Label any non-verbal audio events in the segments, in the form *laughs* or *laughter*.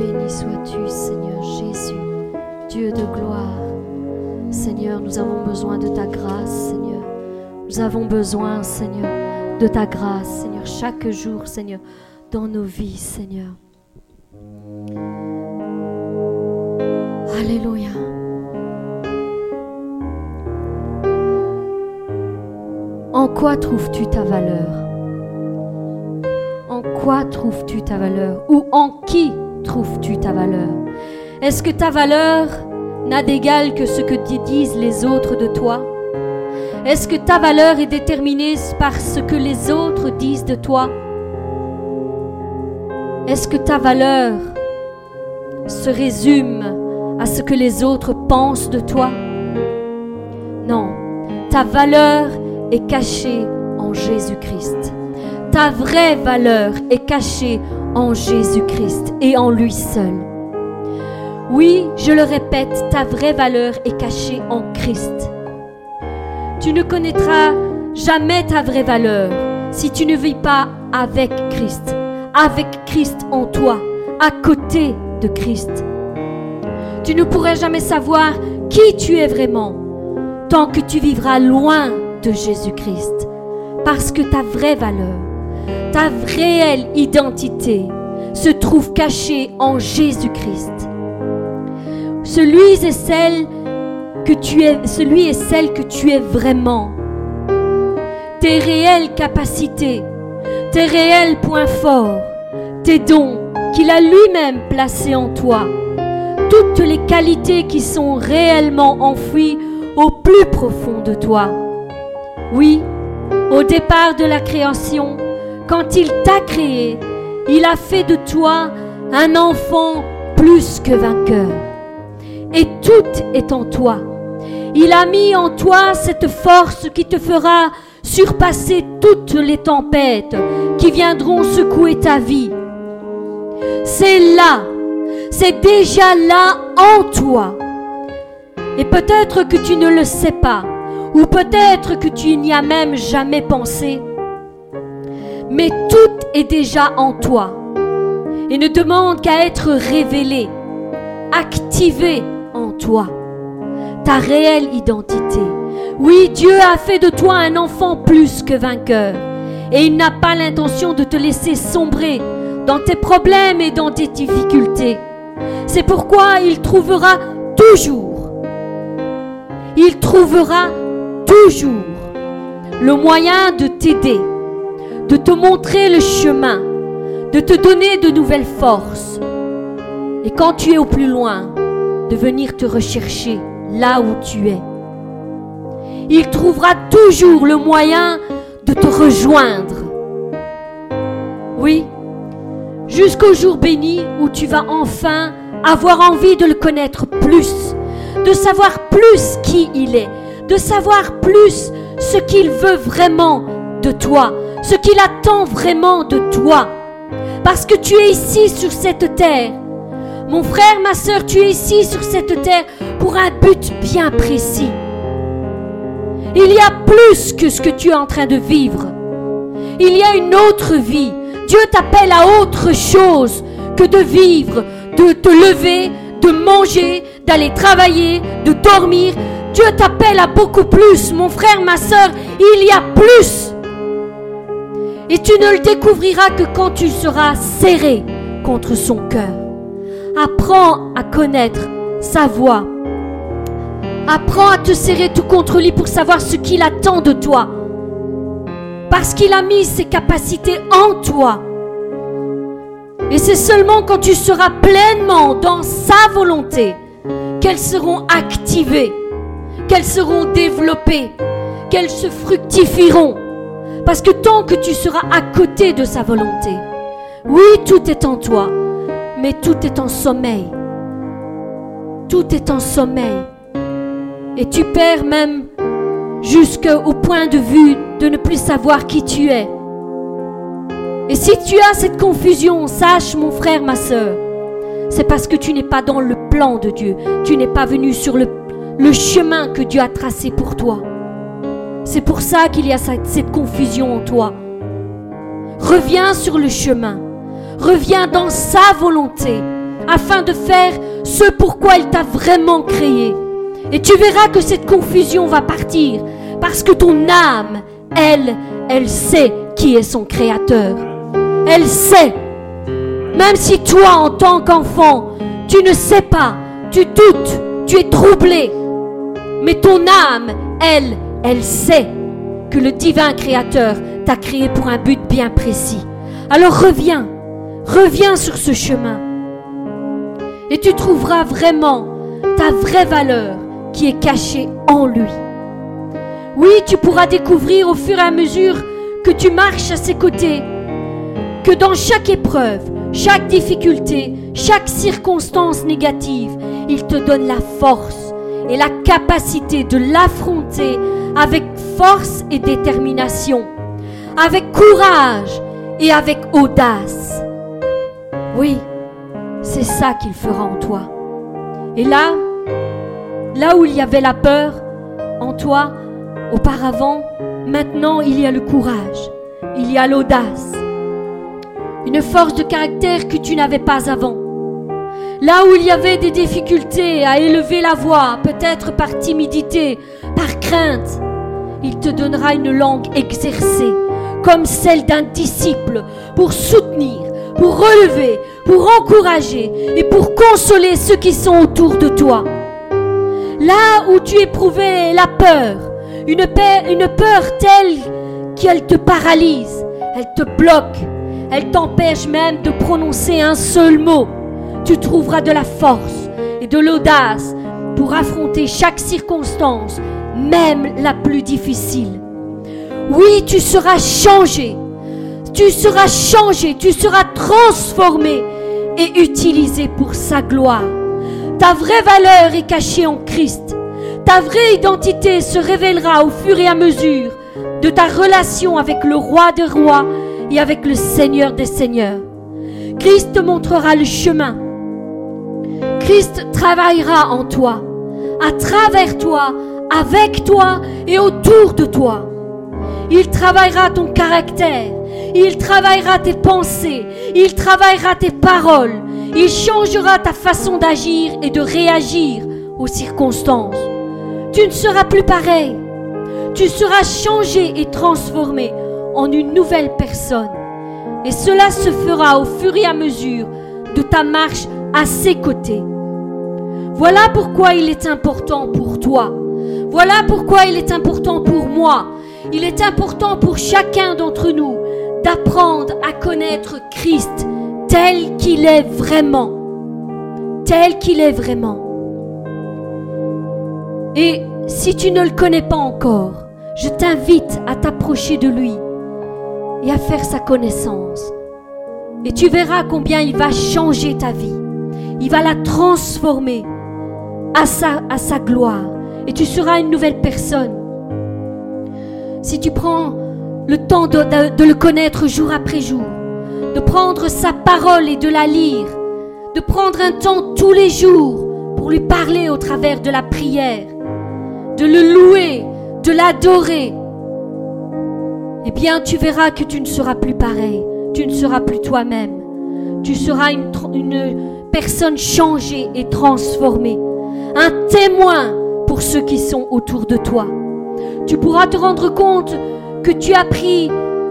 Béni sois-tu, Seigneur Jésus, Dieu de gloire. Seigneur, nous avons besoin de ta grâce, Seigneur. Nous avons besoin, Seigneur, de ta grâce, Seigneur, chaque jour, Seigneur, dans nos vies, Seigneur. Alléluia. En quoi trouves-tu ta valeur? En quoi trouves-tu ta valeur? Ou en qui trouves-tu ta valeur? Est-ce que ta valeur n'a d'égal que ce que disent les autres de toi? Est-ce que ta valeur est déterminée par ce que les autres disent de toi? Est-ce que ta valeur se résume à ce que les autres pensent de toi? Non, ta valeur est cachée en Jésus-Christ. Ta vraie valeur est cachée en Jésus-Christ et en lui seul. Oui, je le répète, ta vraie valeur est cachée en Christ. Tu ne connaîtras jamais ta vraie valeur si tu ne vis pas avec Christ, avec Christ en toi, à côté de Christ. Tu ne pourras jamais savoir qui tu es vraiment tant que tu vivras loin de Jésus-Christ. Parce que ta vraie valeur, ta réelle identité se trouve cachée en Jésus-Christ. Celui et celle que tu es, celui et celle que tu es vraiment. Tes réelles capacités, tes réels points forts, tes dons qu'il a lui-même placés en toi, toutes les qualités qui sont réellement enfouies au plus profond de toi. Oui, au départ de la création, quand il t'a créé, il a fait de toi un enfant plus que vainqueur. Et tout est en toi. Il a mis en toi cette force qui te fera surpasser toutes les tempêtes qui viendront secouer ta vie. C'est là, c'est déjà là en toi. Et peut-être que tu ne le sais pas, ou peut-être que tu n'y as même jamais pensé. Mais tout est déjà en toi et ne demande qu'à être révélé, activé en toi. Ta réelle identité. Oui, Dieu a fait de toi un enfant plus que vainqueur. Et il n'a pas l'intention de te laisser sombrer dans tes problèmes et dans tes difficultés. C'est pourquoi il trouvera toujours, il trouvera toujours le moyen de t'aider, de te montrer le chemin, de te donner de nouvelles forces. Et quand tu es au plus loin, de venir te rechercher là où tu es. Il trouvera toujours le moyen de te rejoindre. Oui, jusqu'au jour béni où tu vas enfin avoir envie de le connaître plus, de savoir plus qui il est, de savoir plus ce qu'il veut vraiment de toi, ce qu'il attend vraiment de toi. Parce que tu es ici sur cette terre. Mon frère, ma soeur, tu es ici sur cette terre pour un but bien précis. Il y a plus que ce que tu es en train de vivre. Il y a une autre vie. Dieu t'appelle à autre chose que de vivre, de te lever, de manger, d'aller travailler, de dormir, Dieu t'appelle à beaucoup plus, mon frère, ma soeur, il y a plus. Et tu ne le découvriras que quand tu seras serré contre son cœur. Apprends à connaître sa voix. Apprends à te serrer tout contre lui pour savoir ce qu'il attend de toi. Parce qu'il a mis ses capacités en toi. Et c'est seulement quand tu seras pleinement dans sa volonté qu'elles seront activées qu'elles seront développées, qu'elles se fructifieront. Parce que tant que tu seras à côté de sa volonté, oui, tout est en toi, mais tout est en sommeil. Tout est en sommeil. Et tu perds même jusqu'au point de vue de ne plus savoir qui tu es. Et si tu as cette confusion, sache mon frère, ma soeur, c'est parce que tu n'es pas dans le plan de Dieu. Tu n'es pas venu sur le le chemin que Dieu a tracé pour toi. C'est pour ça qu'il y a cette, confusion en toi. Reviens sur le chemin. Reviens dans sa volonté afin de faire ce pourquoi il t'a vraiment créé. Et tu verras que cette confusion va partir parce que ton âme, elle, elle sait qui est son créateur. Elle sait. Même si toi, en tant qu'enfant, tu ne sais pas, tu doutes, tu es troublé. Mais ton âme, elle, elle sait que le divin créateur t'a créé pour un but bien précis. Alors reviens, reviens sur ce chemin. Et tu trouveras vraiment ta vraie valeur qui est cachée en lui. Oui, tu pourras découvrir au fur et à mesure que tu marches à ses côtés, que dans chaque épreuve, chaque difficulté, chaque circonstance négative, il te donne la force et la capacité de l'affronter avec force et détermination, avec courage et avec audace. Oui, c'est ça qu'il fera en toi. Et là, là où il y avait la peur en toi auparavant, maintenant il y a le courage, il y a l'audace, une force de caractère que tu n'avais pas avant. Là où il y avait des difficultés à élever la voix, peut-être par timidité, par crainte, il te donnera une langue exercée, comme celle d'un disciple, pour soutenir, pour relever, pour encourager et pour consoler ceux qui sont autour de toi. Là où tu éprouvais la peur, une, peur, telle qu'elle te paralyse, elle te bloque, elle t'empêche même de prononcer un seul mot, tu trouveras de la force et de l'audace pour affronter chaque circonstance, même la plus difficile. Oui, tu seras changé. Tu seras changé, tu seras transformé et utilisé pour sa gloire. Ta vraie valeur est cachée en Christ. Ta vraie identité se révélera au fur et à mesure de ta relation avec le roi des rois et avec le Seigneur des seigneurs. Christ te montrera le chemin. Christ travaillera en toi, à travers toi, avec toi et autour de toi. Il travaillera ton caractère. Il travaillera tes pensées. Il travaillera tes paroles. Il changera ta façon d'agir et de réagir aux circonstances. Tu ne seras plus pareil. Tu seras changé et transformé en une nouvelle personne. Et cela se fera au fur et à mesure de ta marche à ses côtés. Voilà pourquoi il est important pour toi voilà pourquoi il est important pour moi, il est important pour chacun d'entre nous d'apprendre à connaître Christ tel qu'il est vraiment. Tel qu'il est vraiment. Et si tu ne le connais pas encore, je t'invite à t'approcher de lui et à faire sa connaissance. Et tu verras combien il va changer ta vie. Il va la transformer à sa, gloire. Et tu seras une nouvelle personne. Si tu prends le temps de, le connaître jour après jour, de prendre sa parole et de la lire, de prendre un temps tous les jours pour lui parler au travers de la prière, de le louer, de l'adorer, eh bien tu verras que tu ne seras plus pareil, tu ne seras plus toi-même, tu seras une personne changée et transformée, un témoin pour ceux qui sont autour de toi. Tu pourras te rendre compte que tu as pris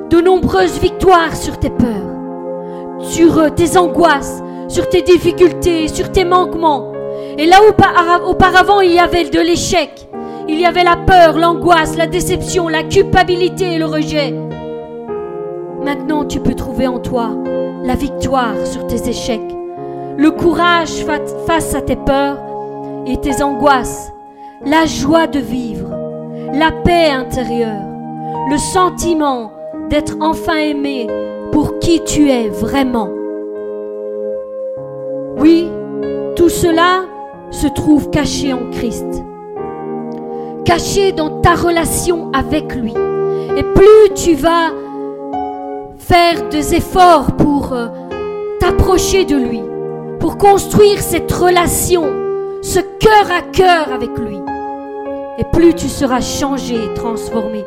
de nombreuses victoires sur tes peurs, sur euh, tes angoisses, sur tes difficultés, sur tes manquements. Et là où auparavant il y avait de l'échec, il y avait la peur, l'angoisse, la déception, la culpabilité et le rejet. Maintenant tu peux trouver en toi la victoire sur tes échecs, le courage face à tes peurs et tes angoisses, la joie de vivre, la paix intérieure, le sentiment d'être enfin aimé pour qui tu es vraiment. Oui, tout cela se trouve caché en Christ, caché dans ta relation avec lui. Et plus tu vas faire des efforts pour euh, t'approcher de lui, pour construire cette relation, ce cœur à cœur avec lui, et plus tu seras changé et transformé.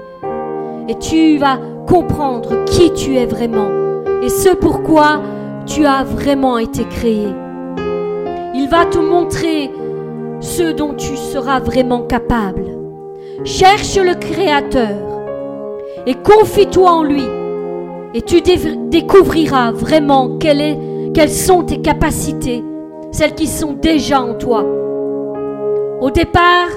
Et tu vas comprendre qui tu es vraiment et ce pourquoi tu as vraiment été créé. va te montrer ce dont tu seras vraiment capable. Cherche le Créateur et confie-toi en lui. Et tu découvriras vraiment quelles sont tes capacités, celles qui sont déjà en toi? Au départ,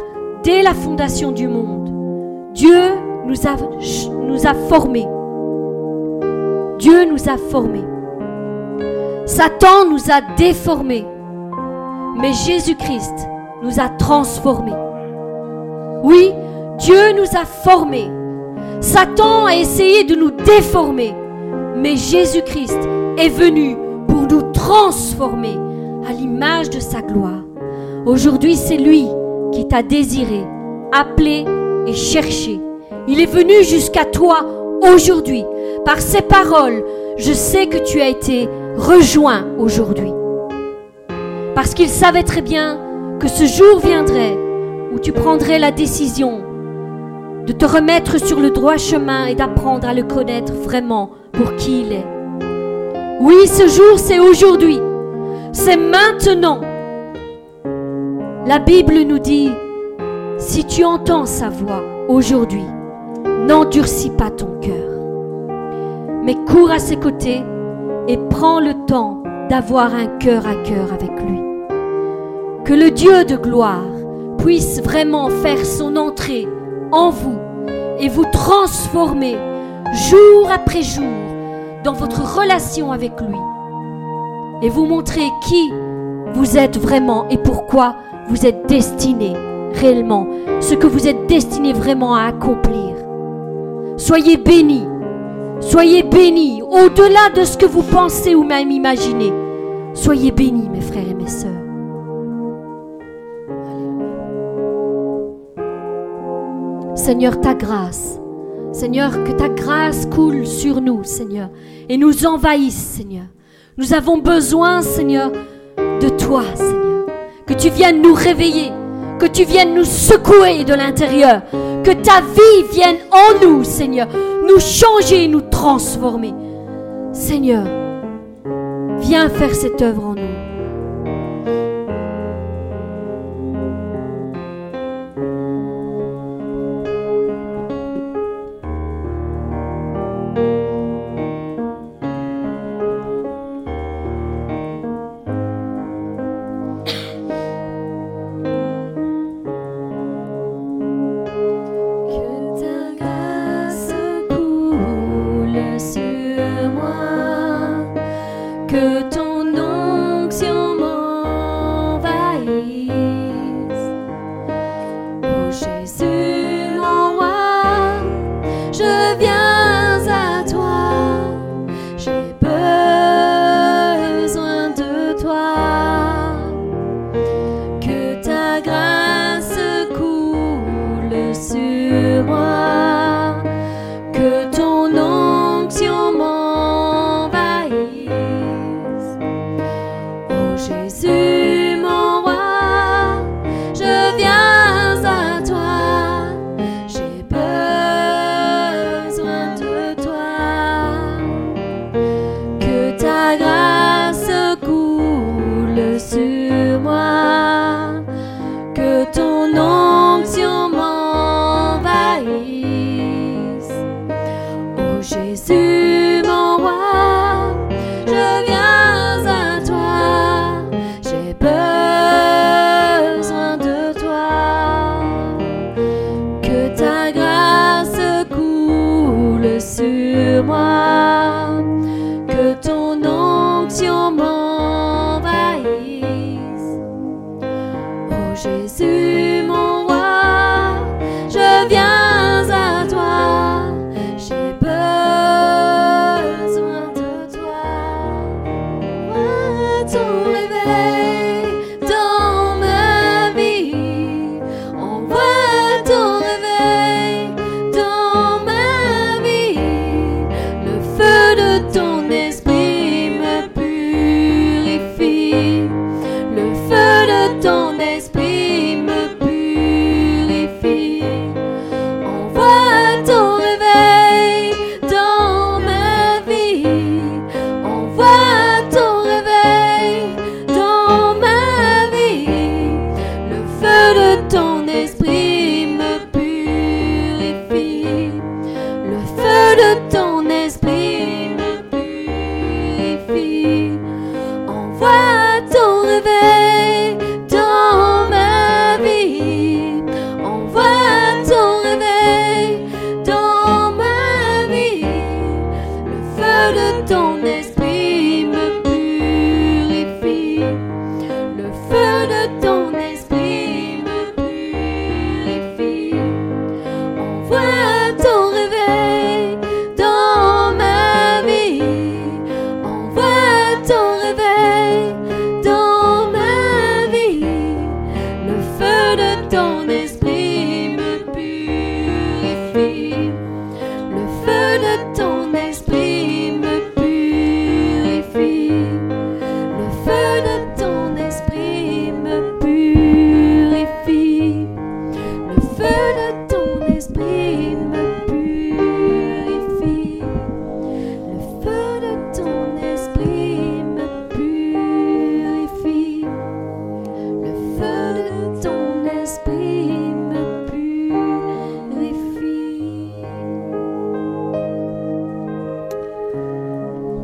dès la fondation du monde, Dieu nous a, formés. Dieu nous a formés. Satan nous a déformés. Mais Jésus-Christ nous a transformés. Oui, Dieu nous a formés. Satan a essayé de nous déformer. Mais Jésus-Christ est venu transformer à l'image de sa gloire. Aujourd'hui, c'est lui qui t'a désiré, appelé et cherché. Il est venu jusqu'à toi aujourd'hui. Par ses paroles, je sais que tu as été rejoint aujourd'hui. Parce qu'il savait très bien que ce jour viendrait où tu prendrais la décision de te remettre sur le droit chemin et d'apprendre à le connaître vraiment pour qui il est. Oui, ce jour, c'est aujourd'hui. C'est maintenant. La Bible nous dit, si tu entends sa voix aujourd'hui, n'endurcis pas ton cœur, mais cours à ses côtés et prends le temps d'avoir un cœur à cœur avec lui. Que le Dieu de gloire puisse vraiment faire son entrée en vous et vous transformer jour après jour dans votre relation avec lui et vous montrer qui vous êtes vraiment et pourquoi vous êtes destiné réellement, ce que vous êtes destiné vraiment à accomplir. Soyez bénis, soyez bénis au-delà de ce que vous pensez ou même imaginez. Soyez bénis mes frères et mes sœurs. Seigneur, ta grâce. Seigneur, que ta grâce coule sur nous, Seigneur, et nous envahisse, Seigneur. Nous avons besoin, Seigneur, de toi, Seigneur. Que tu viennes nous réveiller, que tu viennes nous secouer de l'intérieur, que ta vie vienne en nous, Seigneur, nous changer, nous transformer. Seigneur, viens faire cette œuvre en nous.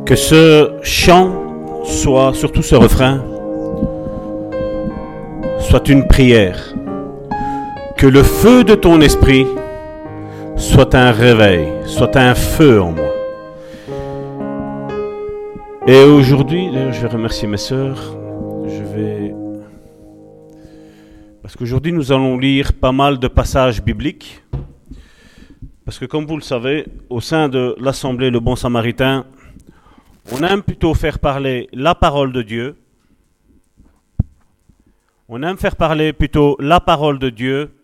Que ce chant soit, surtout ce refrain, soit une prière. Que le feu de ton esprit soit un réveil, soit un feu en moi. Et aujourd'hui, je vais remercier mes sœurs. Je vais. Parce qu'aujourd'hui, nous allons lire pas mal de passages bibliques. Parce que, comme vous le savez, au sein de l'Assemblée Le Bon Samaritain, on aime plutôt faire parler la parole de Dieu. On aime faire parler plutôt la parole de Dieu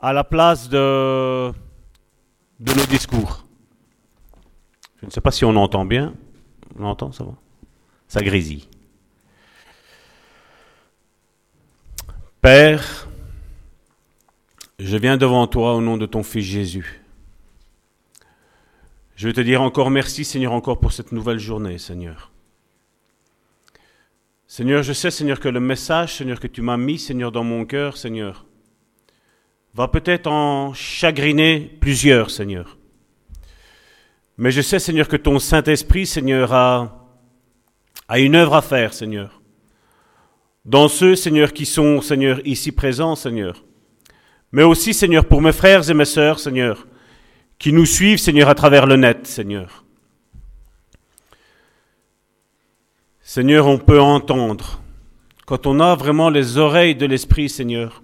à la place de, nos discours. Je ne sais pas si on entend bien. On entend, ça va Ça grésille. Père, je viens devant toi au nom de ton Fils Jésus. Je veux te dire encore merci, Seigneur, encore pour cette nouvelle journée, Seigneur. Seigneur, je sais, Seigneur, que le message, Seigneur, que tu m'as mis, Seigneur, dans mon cœur, Seigneur, va peut-être en chagriner plusieurs, Seigneur. Mais je sais, Seigneur, que ton Saint-Esprit, Seigneur, a, a une œuvre à faire, Seigneur. Dans ceux, Seigneur, qui sont, Seigneur, ici présents, Seigneur. Mais aussi, Seigneur, pour mes frères et mes sœurs, Seigneur, qui nous suivent, Seigneur, à travers le net, Seigneur. Seigneur, on peut entendre, quand on a vraiment les oreilles de l'Esprit, Seigneur,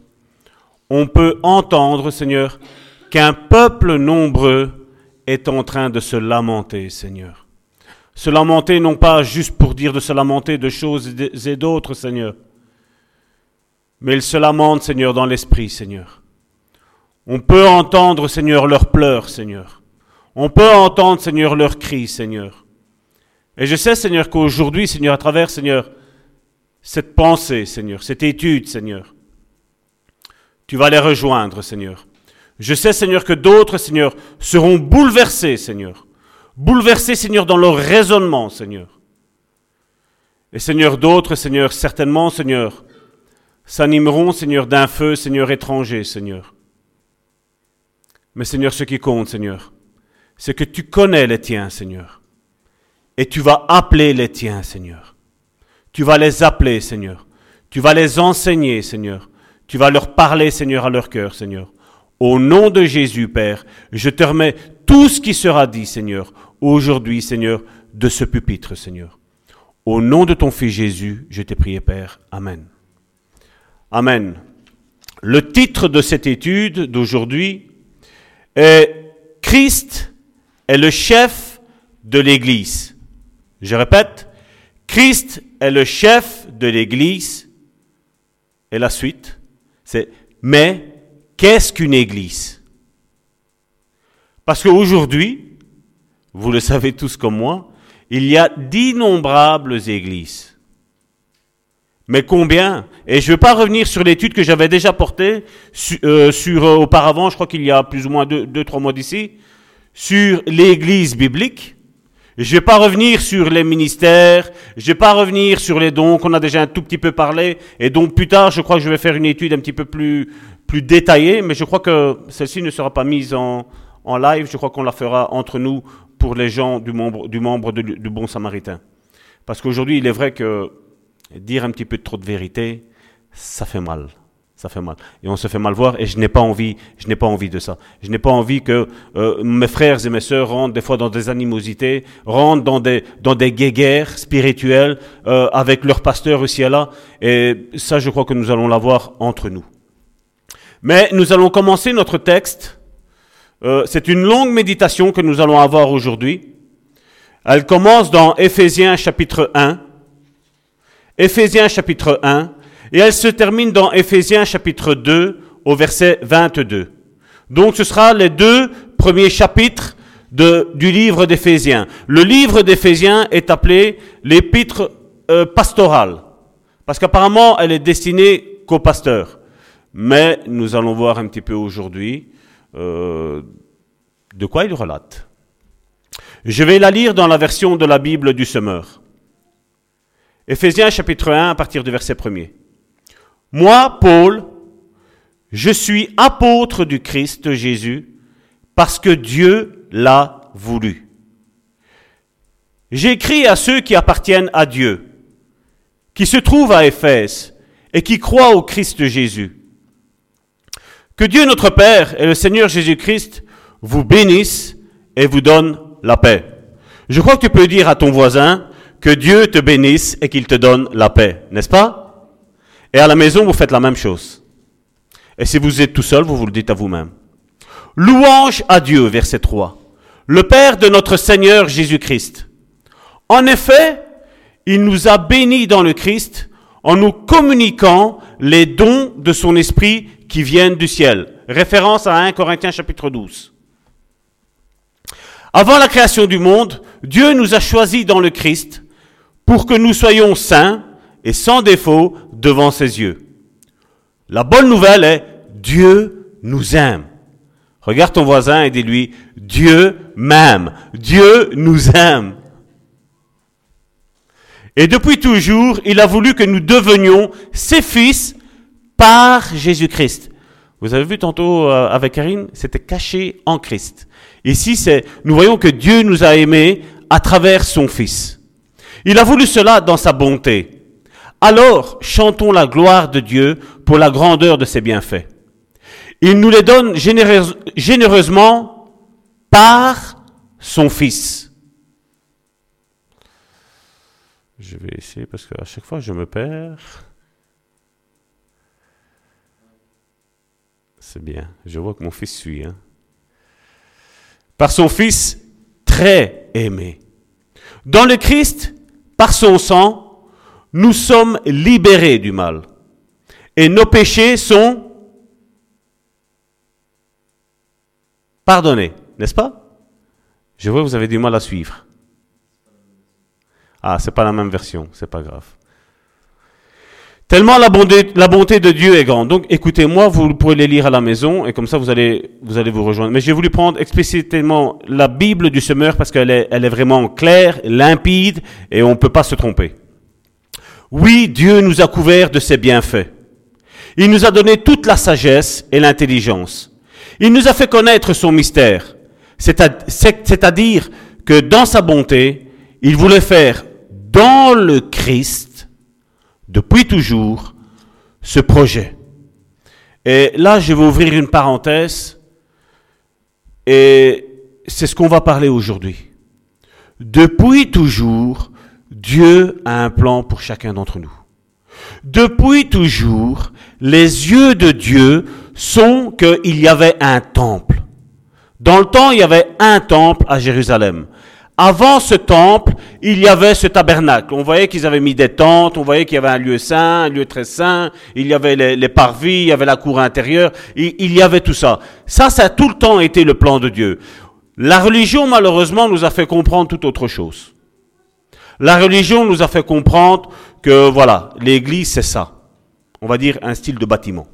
on peut entendre, Seigneur, qu'un peuple nombreux est en train de se lamenter, Seigneur. Se lamenter non pas juste pour dire de se lamenter de choses et d'autres, Seigneur, mais il se lamente, Seigneur, dans l'Esprit, Seigneur. On peut entendre, Seigneur, leurs pleurs, Seigneur. On peut entendre, Seigneur, leurs cris, Seigneur. Et je sais, Seigneur, qu'aujourd'hui, Seigneur, à travers, Seigneur, cette pensée, Seigneur, cette étude, Seigneur, tu vas les rejoindre, Seigneur. Je sais, Seigneur, que d'autres, Seigneur, seront bouleversés, Seigneur. Bouleversés, Seigneur, dans leur raisonnement, Seigneur. Et Seigneur, d'autres, Seigneur, certainement, Seigneur, s'animeront, Seigneur, d'un feu, Seigneur, étranger, Seigneur. Mais Seigneur, ce qui compte, Seigneur, c'est que tu connais les tiens, Seigneur. Et tu vas appeler les tiens, Seigneur. Tu vas les appeler, Seigneur. Tu vas les enseigner, Seigneur. Tu vas leur parler, Seigneur, à leur cœur, Seigneur. Au nom de Jésus, Père, je te remets tout ce qui sera dit, Seigneur, aujourd'hui, Seigneur, de ce pupitre, Seigneur. Au nom de ton Fils Jésus, je t'ai prié, Père. Amen. Amen. Le titre de cette étude d'aujourd'hui et Christ est le chef de l'Église. Je répète, Christ est le chef de l'Église. Et la suite, c'est mais qu'est-ce qu'une Église? Parce qu'aujourd'hui, vous le savez tous comme moi, il y a d'innombrables églises. Mais combien? Et je ne veux pas revenir sur l'étude que j'avais déjà portée euh, sur euh, auparavant, je crois qu'il y a plus ou moins deux, deux trois mois d'ici, sur l'Église biblique. Je ne vais pas revenir sur les ministères, je ne vais pas revenir sur les dons qu'on a déjà un tout petit peu parlé, et donc plus tard, je crois que je vais faire une étude un petit peu plus, plus détaillée, mais je crois que celle-ci ne sera pas mise en, en live, je crois qu'on la fera entre nous pour les gens du membre du, membre du Bon Samaritain. Parce qu'aujourd'hui, il est vrai que dire un petit peu trop de vérité, ça fait mal. Ça fait mal. Et on se fait mal voir et je n'ai pas envie, je n'ai pas envie de ça. Je n'ai pas envie que euh, mes frères et mes sœurs rentrent des fois dans des animosités, rentrent dans des, dans des guéguerres spirituelles euh, avec leur pasteur aussi et là. Et ça, je crois que nous allons l'avoir entre nous. Mais nous allons commencer notre texte. Euh, c'est une longue méditation que nous allons avoir aujourd'hui. Elle commence dans Éphésiens chapitre 1. Éphésiens chapitre 1. Et elle se termine dans Éphésiens chapitre 2 au verset 22. Donc ce sera les deux premiers chapitres du livre d'Éphésiens. Le livre d'Éphésiens est appelé l'épître euh, pastorale, parce qu'apparemment elle est destinée qu'aux pasteurs. Mais nous allons voir un petit peu aujourd'hui euh, de quoi il relate. Je vais la lire dans la version de la Bible du semeur. Éphésiens chapitre 1 à partir du verset 1er. Moi, Paul, je suis apôtre du Christ Jésus parce que Dieu l'a voulu. J'écris à ceux qui appartiennent à Dieu, qui se trouvent à Éphèse et qui croient au Christ Jésus. Que Dieu notre Père et le Seigneur Jésus-Christ vous bénissent et vous donnent la paix. Je crois que tu peux dire à ton voisin que Dieu te bénisse et qu'il te donne la paix, n'est-ce pas? Et à la maison, vous faites la même chose. Et si vous êtes tout seul, vous vous le dites à vous-même. Louange à Dieu, verset 3. Le Père de notre Seigneur Jésus-Christ. En effet, il nous a bénis dans le Christ en nous communiquant les dons de son esprit qui viennent du ciel. Référence à 1 Corinthiens chapitre 12. Avant la création du monde, Dieu nous a choisis dans le Christ pour que nous soyons saints et sans défaut devant ses yeux. La bonne nouvelle est Dieu nous aime. Regarde ton voisin et dis-lui Dieu m'aime. Dieu nous aime. Et depuis toujours, il a voulu que nous devenions ses fils par Jésus-Christ. Vous avez vu tantôt euh, avec Karine, c'était caché en Christ. Ici, c'est, nous voyons que Dieu nous a aimés à travers son Fils. Il a voulu cela dans sa bonté. Alors chantons la gloire de Dieu pour la grandeur de ses bienfaits. Il nous les donne généreusement par son Fils. Je vais essayer parce qu'à chaque fois je me perds. C'est bien, je vois que mon fils suit. Hein. Par son Fils très aimé. Dans le Christ, par son sang, nous sommes libérés du mal. Et nos péchés sont pardonnés, n'est-ce pas? Je vois que vous avez du mal à suivre. Ah, c'est pas la même version, c'est pas grave. Tellement la bonté, de Dieu est grande. Donc, écoutez-moi, vous pourrez les lire à la maison et comme ça vous allez, vous allez vous rejoindre. Mais j'ai voulu prendre explicitement la Bible du semeur parce qu'elle elle est vraiment claire, limpide et on ne peut pas se tromper. Oui, Dieu nous a couverts de ses bienfaits. Il nous a donné toute la sagesse et l'intelligence. Il nous a fait connaître son mystère, c'est-à-dire que dans sa bonté, il voulait faire dans le Christ, depuis toujours, ce projet. Et là, je vais ouvrir une parenthèse, et c'est ce qu'on va parler aujourd'hui. Depuis toujours, Dieu a un plan pour chacun d'entre nous. Depuis toujours, les yeux de Dieu sont qu'il y avait un temple. Dans le temps, il y avait un temple à Jérusalem. Avant ce temple, il y avait ce tabernacle. On voyait qu'ils avaient mis des tentes, on voyait qu'il y avait un lieu saint, un lieu très saint, il y avait les, parvis, il y avait la cour intérieure, il, y avait tout ça. Ça, ça a tout le temps été le plan de Dieu. La religion, malheureusement, nous a fait comprendre tout autre chose. La religion nous a fait comprendre que voilà, l'Église c'est ça. On va dire un style de bâtiment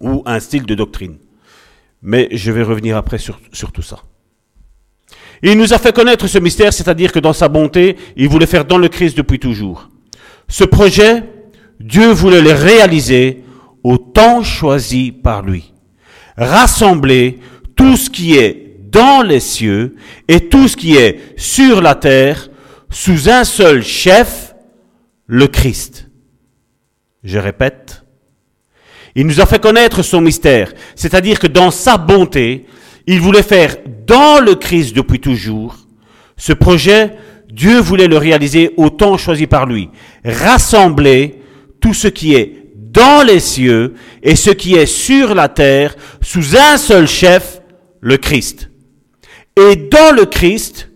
ou un style de doctrine. Mais je vais revenir après sur tout ça. Il nous a fait connaître ce mystère, c'est-à-dire que dans sa bonté, il voulait faire dans le Christ depuis toujours. Ce projet, Dieu voulait le réaliser au temps choisi par lui. Rassembler tout ce qui est dans les cieux et tout ce qui est sur la terre sous un seul chef, le Christ. Je répète, il nous a fait connaître son mystère, c'est-à-dire que dans sa bonté, il voulait faire dans le Christ depuis toujours. Ce projet, Dieu voulait le réaliser au temps choisi par lui, rassembler tout ce qui est dans les cieux et ce qui est sur la terre sous un seul chef, le Christ. Et dans le Christ,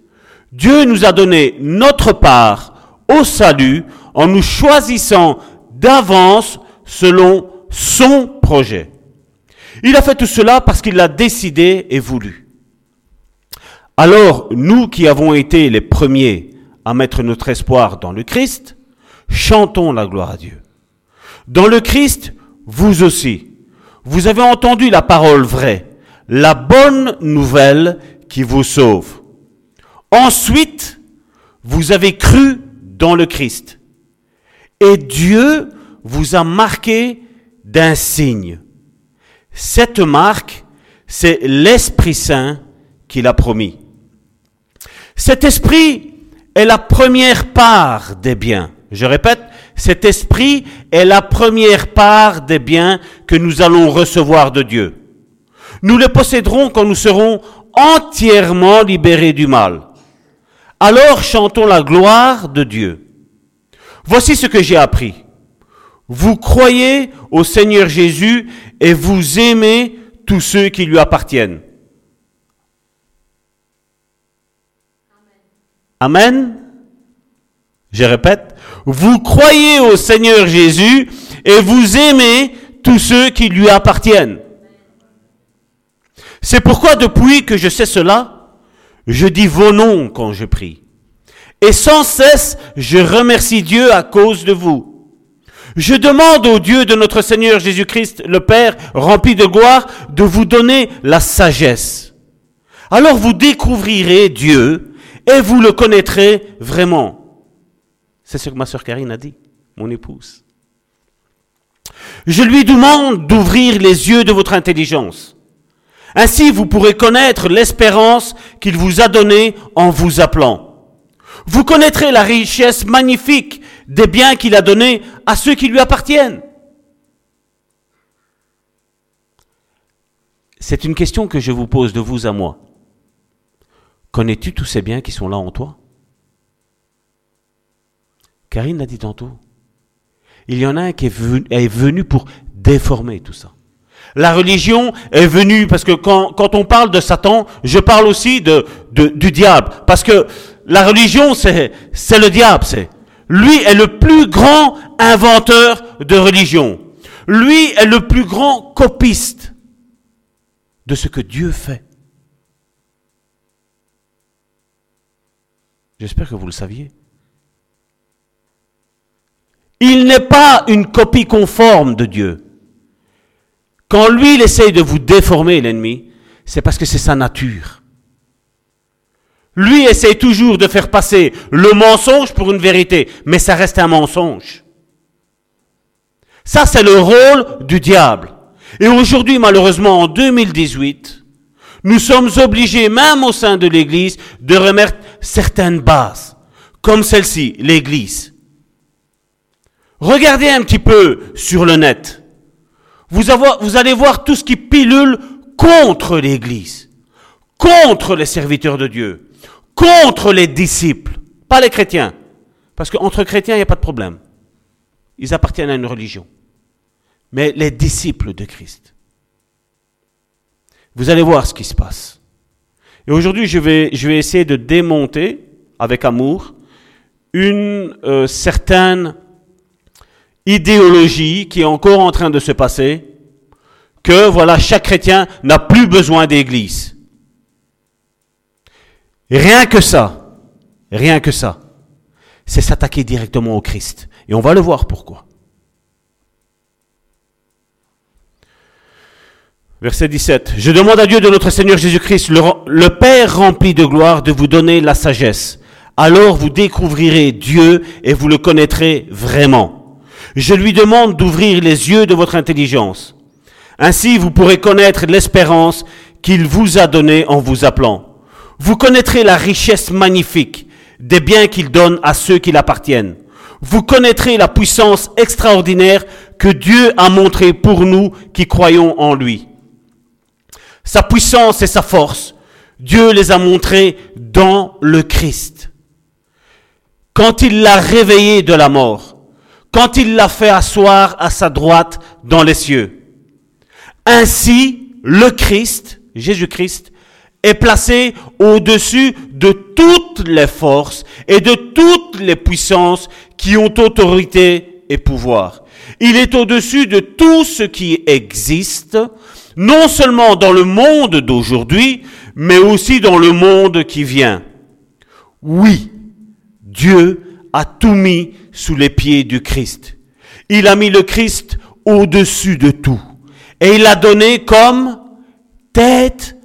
Dieu nous a donné notre part au salut en nous choisissant d'avance selon son projet. Il a fait tout cela parce qu'il l'a décidé et voulu. Alors, nous qui avons été les premiers à mettre notre espoir dans le Christ, chantons la gloire à Dieu. Dans le Christ, vous aussi, vous avez entendu la parole vraie, la bonne nouvelle qui vous sauve. Ensuite, vous avez cru dans le Christ. Et Dieu vous a marqué d'un signe. Cette marque, c'est l'Esprit Saint qu'il a promis. Cet esprit est la première part des biens. Je répète, cet esprit est la première part des biens que nous allons recevoir de Dieu. Nous le posséderons quand nous serons entièrement libérés du mal. Alors chantons la gloire de Dieu. Voici ce que j'ai appris. Vous croyez au Seigneur Jésus et vous aimez tous ceux qui lui appartiennent. Amen. Je répète, vous croyez au Seigneur Jésus et vous aimez tous ceux qui lui appartiennent. C'est pourquoi depuis que je sais cela, je dis vos noms quand je prie. Et sans cesse, je remercie Dieu à cause de vous. Je demande au Dieu de notre Seigneur Jésus-Christ, le Père, rempli de gloire, de vous donner la sagesse. Alors vous découvrirez Dieu et vous le connaîtrez vraiment. C'est ce que ma sœur Karine a dit, mon épouse. Je lui demande d'ouvrir les yeux de votre intelligence. Ainsi vous pourrez connaître l'espérance qu'il vous a donnée en vous appelant. Vous connaîtrez la richesse magnifique des biens qu'il a donnés à ceux qui lui appartiennent. C'est une question que je vous pose de vous à moi. Connais-tu tous ces biens qui sont là en toi? Karine l'a dit tantôt. Il y en a un qui est venu, pour déformer tout ça. La religion est venue, parce que quand, on parle de Satan, je parle aussi du diable. Parce que la religion, c'est, c'est le diable, c'est. Lui est le plus grand inventeur de religion. Lui est le plus grand copiste de ce que Dieu fait. J'espère que vous le saviez. Il n'est pas une copie conforme de Dieu. Quand lui, il essaye de vous déformer, l'ennemi, c'est parce que c'est sa nature. Lui essaye toujours de faire passer le mensonge pour une vérité, mais ça reste un mensonge. Ça, c'est le rôle du diable. Et aujourd'hui, malheureusement, en 2018, nous sommes obligés, même au sein de l'Église, de remettre certaines bases, comme celle-ci, l'Église. Regardez un petit peu sur le net. Vous, vous allez voir tout ce qui pilule contre l'Église, contre les serviteurs de Dieu, contre les disciples, pas les chrétiens. Parce qu'entre chrétiens, il n'y a pas de problème. Ils appartiennent à une religion. Mais les disciples de Christ. Vous allez voir ce qui se passe. Et aujourd'hui, je vais, je vais essayer de démonter, avec amour, une euh, certaine idéologie qui est encore en train de se passer, que voilà, chaque chrétien n'a plus besoin d'église. Rien que ça, rien que ça, c'est s'attaquer directement au Christ. Et on va le voir pourquoi. Verset 17. Je demande à Dieu de notre Seigneur Jésus-Christ, le, le, Père rempli de gloire, de vous donner la sagesse. Alors vous découvrirez Dieu et vous le connaîtrez vraiment. Je lui demande d'ouvrir les yeux de votre intelligence. Ainsi vous pourrez connaître l'espérance qu'il vous a donnée en vous appelant. Vous connaîtrez la richesse magnifique des biens qu'il donne à ceux qui l'appartiennent. Vous connaîtrez la puissance extraordinaire que Dieu a montrée pour nous qui croyons en lui. Sa puissance et sa force, Dieu les a montrées dans le Christ. Quand il l'a réveillé de la mort, quand il l'a fait asseoir à sa droite dans les cieux. Ainsi, le Christ, Jésus-Christ, est placé au-dessus de toutes les forces et de toutes les puissances qui ont autorité et pouvoir. Il est au-dessus de tout ce qui existe, non seulement dans le monde d'aujourd'hui, mais aussi dans le monde qui vient. Oui, Dieu a tout mis sous les pieds du Christ. Il a mis le Christ au-dessus de tout. Et il l'a donné comme tête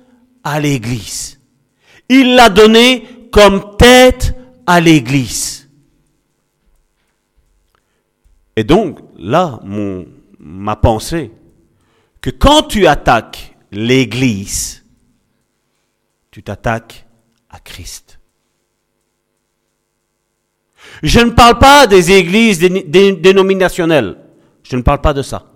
à l'Église. Il l'a donné comme tête à l'Église. Et donc, là, mon, ma pensée, que quand tu attaques l'Église, tu t'attaques à Christ. Je ne parle pas des églises dénominationnelles. Je ne parle pas de ça.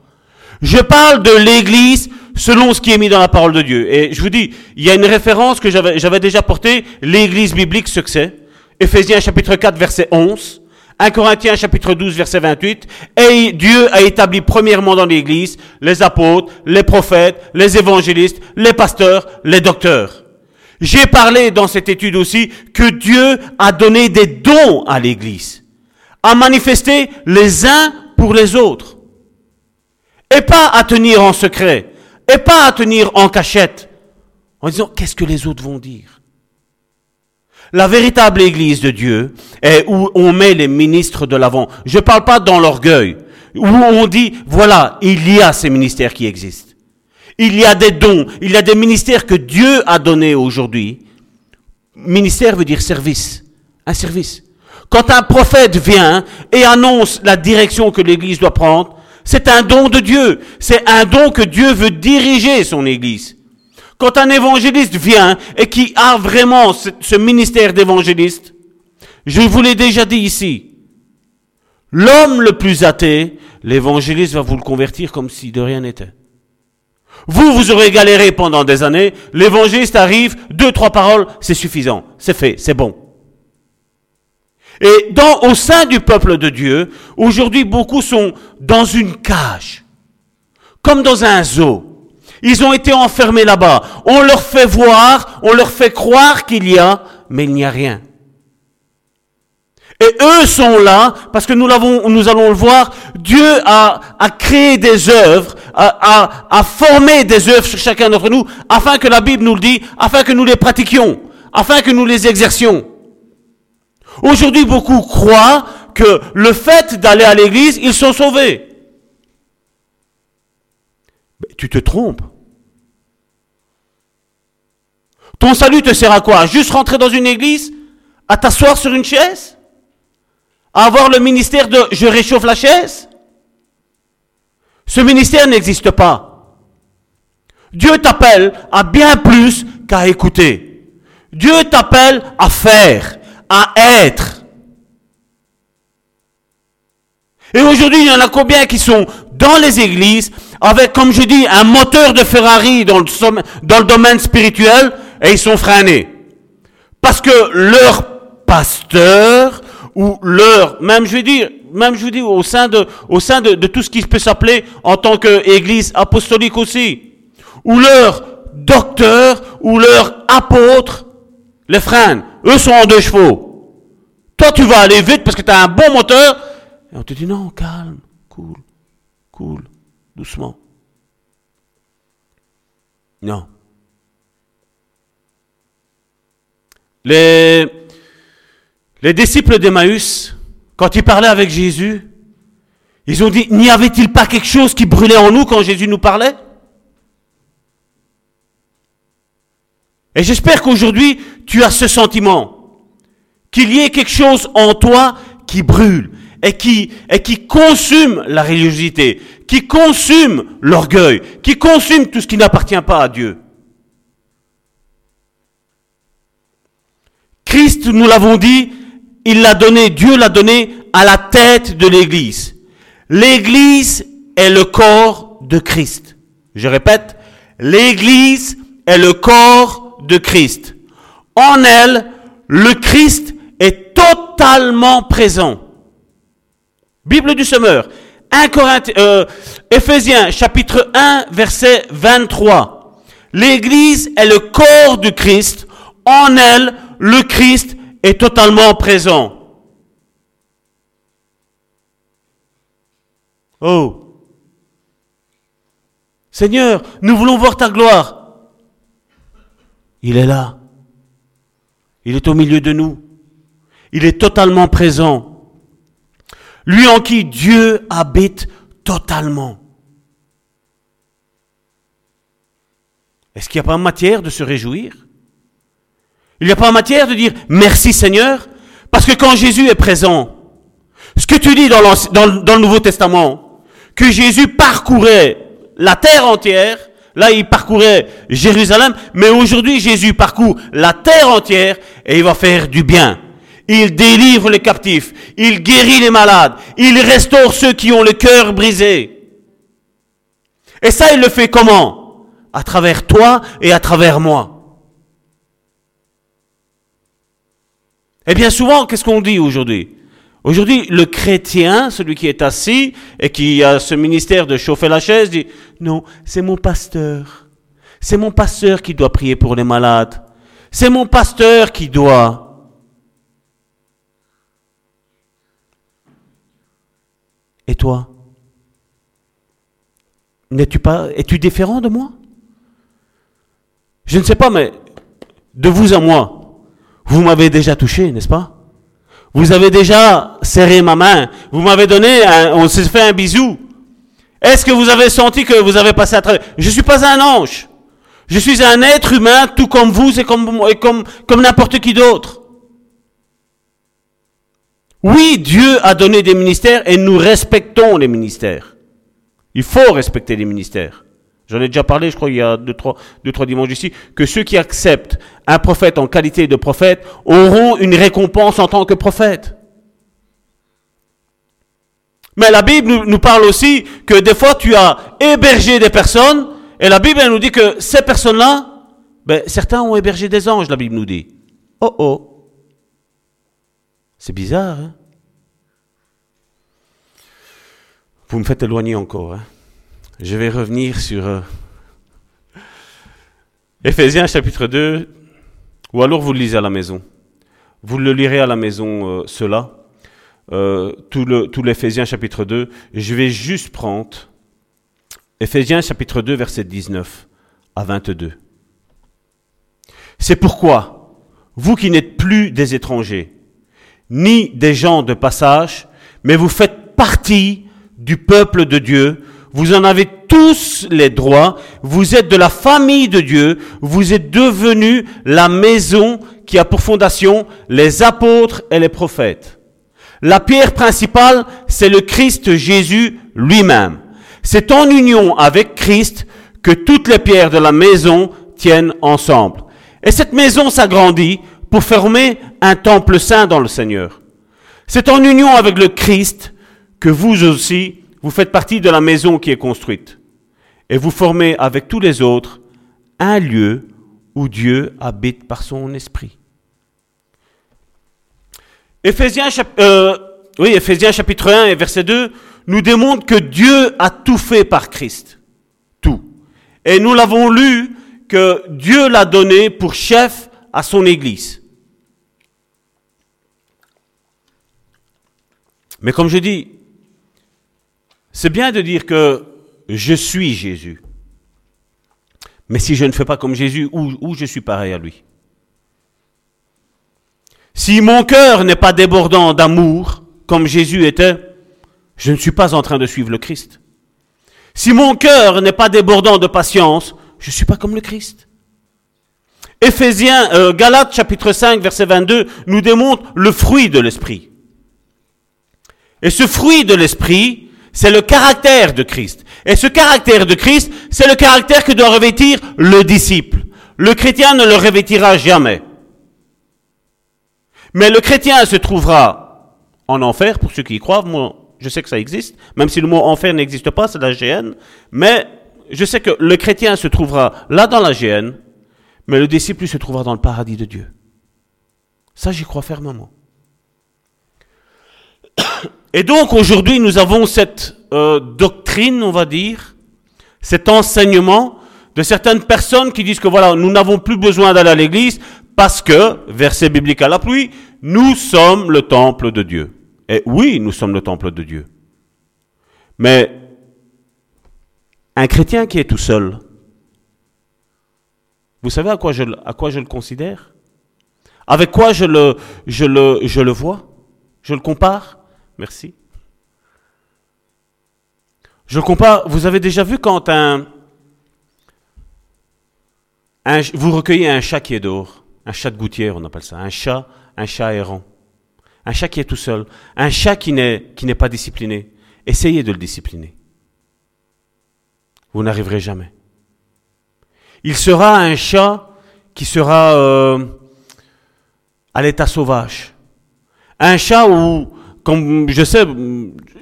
Je parle de l'église selon ce qui est mis dans la parole de Dieu. Et je vous dis, il y a une référence que j'avais déjà portée, l'église biblique, c'est. Éphésiens chapitre 4, verset 11. 1 Corinthiens chapitre 12, verset 28. Et Dieu a établi premièrement dans l'église les apôtres, les prophètes, les évangélistes, les pasteurs, les docteurs. J'ai parlé dans cette étude aussi que Dieu a donné des dons à l'église, a manifesté les uns pour les autres. Et pas à tenir en secret, et pas à tenir en cachette, en disant qu'est-ce que les autres vont dire? La véritable Église de Dieu est où on met les ministres de l'avant. Je ne parle pas dans l'orgueil, où on dit, voilà, il y a ces ministères qui existent. Il y a des dons, il y a des ministères que Dieu a donnés aujourd'hui. Ministère veut dire service, un service. Quand un prophète vient et annonce la direction que l'Église doit prendre, c'est un don de Dieu. C'est un don que Dieu veut diriger son Église. Quand un évangéliste vient et qui a vraiment ce, ministère d'évangéliste, je vous l'ai déjà dit ici, l'homme le plus athée, l'évangéliste va vous le convertir comme si de rien n'était. Vous, vous aurez galéré pendant des années, l'évangéliste arrive, deux, trois paroles, c'est suffisant, c'est fait, c'est bon. Et dans, au sein du peuple de Dieu, aujourd'hui, beaucoup sont dans une cage, comme dans un zoo. Ils ont été enfermés là-bas. On leur fait voir, on leur fait croire qu'il y a, mais il n'y a rien. Et eux sont là, parce que nous l'avons, nous allons le voir, Dieu a, a créé des œuvres, a, a, a formé des œuvres sur chacun d'entre nous, afin que la Bible nous le dit, afin que nous les pratiquions, afin que nous les exercions. Aujourd'hui, beaucoup croient que le fait d'aller à l'église, ils sont sauvés. Mais tu te trompes. Ton salut te sert à quoi? Juste rentrer dans une église À t'asseoir sur une chaise À avoir le ministère de je réchauffe la chaise Ce ministère n'existe pas. Dieu t'appelle à bien plus qu'à écouter. Dieu t'appelle à faire à être. Et aujourd'hui, il y en a combien qui sont dans les églises avec, comme je dis, un moteur de Ferrari dans le, dans le domaine spirituel et ils sont freinés. Parce que leur pasteur ou leur, même je vais dire, même je vous dis, au sein de, au sein de, de tout ce qui peut s'appeler en tant qu'église apostolique aussi, ou leur docteur ou leur apôtre, les freinent. Eux sont en deux chevaux. Toi, tu vas aller vite parce que tu as un bon moteur. Et on te dit non, calme, cool, cool, doucement. Non. Les, les disciples d'Emmaüs, quand ils parlaient avec Jésus, ils ont dit, n'y avait-il pas quelque chose qui brûlait en nous quand Jésus nous parlait? Et j'espère qu'aujourd'hui, tu as ce sentiment. Qu'il y ait quelque chose en toi qui brûle et qui, et qui consume la religiosité, qui consume l'orgueil, qui consume tout ce qui n'appartient pas à Dieu. Christ, nous l'avons dit, il l'a donné, Dieu l'a donné à la tête de l'Église. L'Église est le corps de Christ. Je répète, l'Église est le corps de Christ. En elle, le Christ est totalement présent. Bible du semeur, 1 Corinthiens, euh, chapitre 1 verset 23. L'Église est le corps du Christ. En elle, le Christ est totalement présent. Oh. Seigneur, nous voulons voir ta gloire. Il est là. Il est au milieu de nous. Il est totalement présent. Lui en qui Dieu habite totalement. Est-ce qu'il n'y a pas matière de se réjouir? Il n'y a pas matière de dire merci Seigneur Parce que quand Jésus est présent, ce que tu dis dans, le Nouveau Testament, que Jésus parcourait la terre entière, là il parcourait Jérusalem, mais aujourd'hui Jésus parcourt la terre entière et il va faire du bien. Il délivre les captifs, il guérit les malades, il restaure ceux qui ont le cœur brisé. Et ça, il le fait comment? À travers toi et à travers moi. Et bien souvent, qu'est-ce qu'on dit aujourd'hui? Aujourd'hui, le chrétien, celui qui est assis et qui a ce ministère de chauffer la chaise, dit, non, c'est mon pasteur. C'est mon pasteur qui doit prier pour les malades. C'est mon pasteur qui doit. Et toi? N'es-tu pas, es-tu différent de moi? Je ne sais pas, mais de vous à moi, vous m'avez déjà touché, n'est-ce pas? Vous avez déjà serré ma main, vous m'avez donné, on s'est fait un bisou. Est-ce que vous avez senti que vous avez passé à travers? Je ne suis pas un ange. Je suis un être humain, tout comme vous et comme, et comme n'importe qui d'autre. Oui, Dieu a donné des ministères et nous respectons les ministères. Il faut respecter les ministères. J'en ai déjà parlé, je crois, il y a deux trois, deux, trois dimanches ici, que ceux qui acceptent un prophète en qualité de prophète auront une récompense en tant que prophète. Mais la Bible nous, parle aussi que des fois tu as hébergé des personnes, et la Bible nous dit que ces personnes-là, ben, certains ont hébergé des anges, la Bible nous dit. Oh oh. C'est bizarre, hein Vous me faites éloigner encore. Hein Je vais revenir sur euh, Éphésiens chapitre 2, ou alors vous le lisez à la maison. Vous le lirez à la maison, euh, cela, euh, tout, l'Éphésiens chapitre 2. Je vais juste prendre Éphésiens chapitre 2, verset 19 à 22. C'est pourquoi, vous qui n'êtes plus des étrangers, ni des gens de passage, mais vous faites partie du peuple de Dieu. Vous en avez tous les droits. Vous êtes de la famille de Dieu. Vous êtes devenus la maison qui a pour fondation les apôtres et les prophètes. La pierre principale, c'est le Christ Jésus lui-même. C'est en union avec Christ que toutes les pierres de la maison tiennent ensemble. Et cette maison s'agrandit pour former un temple saint dans le Seigneur. C'est en union avec le Christ que vous aussi, vous faites partie de la maison qui est construite. Et vous formez avec tous les autres un lieu où Dieu habite par son esprit. Éphésiens, euh, chapitre 1 et verset 2 nous démontre que Dieu a tout fait par Christ. Tout. Et nous l'avons lu que Dieu l'a donné pour chef à son Église. Mais comme je dis, c'est bien de dire que je suis Jésus. Mais si je ne fais pas comme Jésus, où, je suis pareil à lui? Si mon cœur n'est pas débordant d'amour, comme Jésus était, je ne suis pas en train de suivre le Christ. Si mon cœur n'est pas débordant de patience, je ne suis pas comme le Christ. Éphésiens, euh, Galates chapitre 5 verset 22 nous démontre le fruit de l'esprit. Et ce fruit de l'esprit, c'est le caractère de Christ. Et ce caractère de Christ, c'est le caractère que doit revêtir le disciple. Le chrétien ne le revêtira jamais. Mais le chrétien se trouvera en enfer, pour ceux qui y croient. Moi, je sais que ça existe, même si le mot enfer n'existe pas, c'est la GN. Mais je sais que le chrétien se trouvera là dans la GN, mais le disciple se trouvera dans le paradis de Dieu. Ça, j'y crois fermement. Et donc aujourd'hui, nous avons cette euh, doctrine, on va dire, cet enseignement de certaines personnes qui disent que voilà, nous n'avons plus besoin d'aller à l'église parce que, verset biblique à la pluie, nous sommes le temple de Dieu. Et oui, nous sommes le temple de Dieu. Mais un chrétien qui est tout seul, vous savez à quoi je, le considère? Avec quoi je le, je, le, je le vois? Je le compare? Merci. Je compare, vous avez déjà vu quand un, un, vous recueillez un chat qui est dehors, un chat de gouttière on appelle ça, un chat, un chat errant, un chat qui est tout seul, un chat qui n'est, qui n'est pas discipliné. Essayez de le discipliner. Vous n'arriverez jamais. Il sera un chat qui sera euh, à l'état sauvage. Un chat où, comme je sais,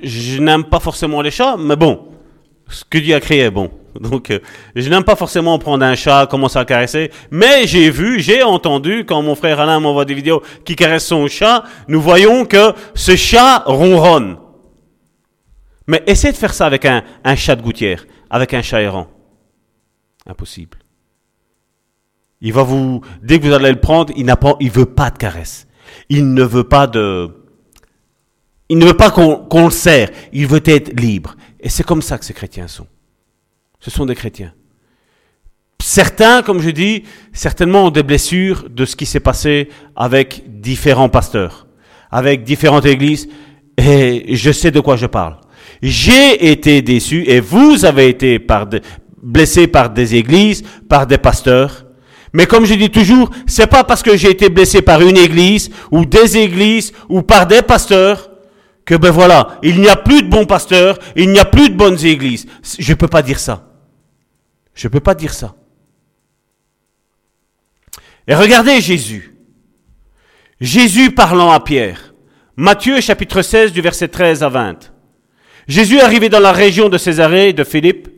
je n'aime pas forcément les chats, mais bon, ce que Dieu a créé est bon. Donc, euh, je n'aime pas forcément prendre un chat, commencer à caresser, mais j'ai vu, j'ai entendu, quand mon frère Alain m'envoie des vidéos qui caresse son chat, nous voyons que ce chat ronronne. Mais essayez de faire ça avec un, chat de gouttière, avec un chat errant. Impossible. Il va vous, dès que vous allez le prendre, il n'a pas, il veut pas de caresse. Il ne veut pas de, il ne veut pas qu'on le serre. Il veut être libre. Et c'est comme ça que ces chrétiens sont. Ce sont des chrétiens. Certains, comme je dis, certainement ont des blessures de ce qui s'est passé avec différents pasteurs, avec différentes églises, et je sais de quoi je parle. J'ai été déçu, et vous avez été blessé par des églises, par des pasteurs. Mais comme je dis toujours, c'est pas parce que j'ai été blessé par une église, ou des églises, ou par des pasteurs, que ben voilà, il n'y a plus de bons pasteurs, il n'y a plus de bonnes églises. Je ne peux pas dire ça. Je ne peux pas dire ça. Et regardez Jésus. Jésus parlant à Pierre. Matthieu chapitre 16 du verset 13 à 20. Jésus arrivé dans la région de Césarée de Philippe,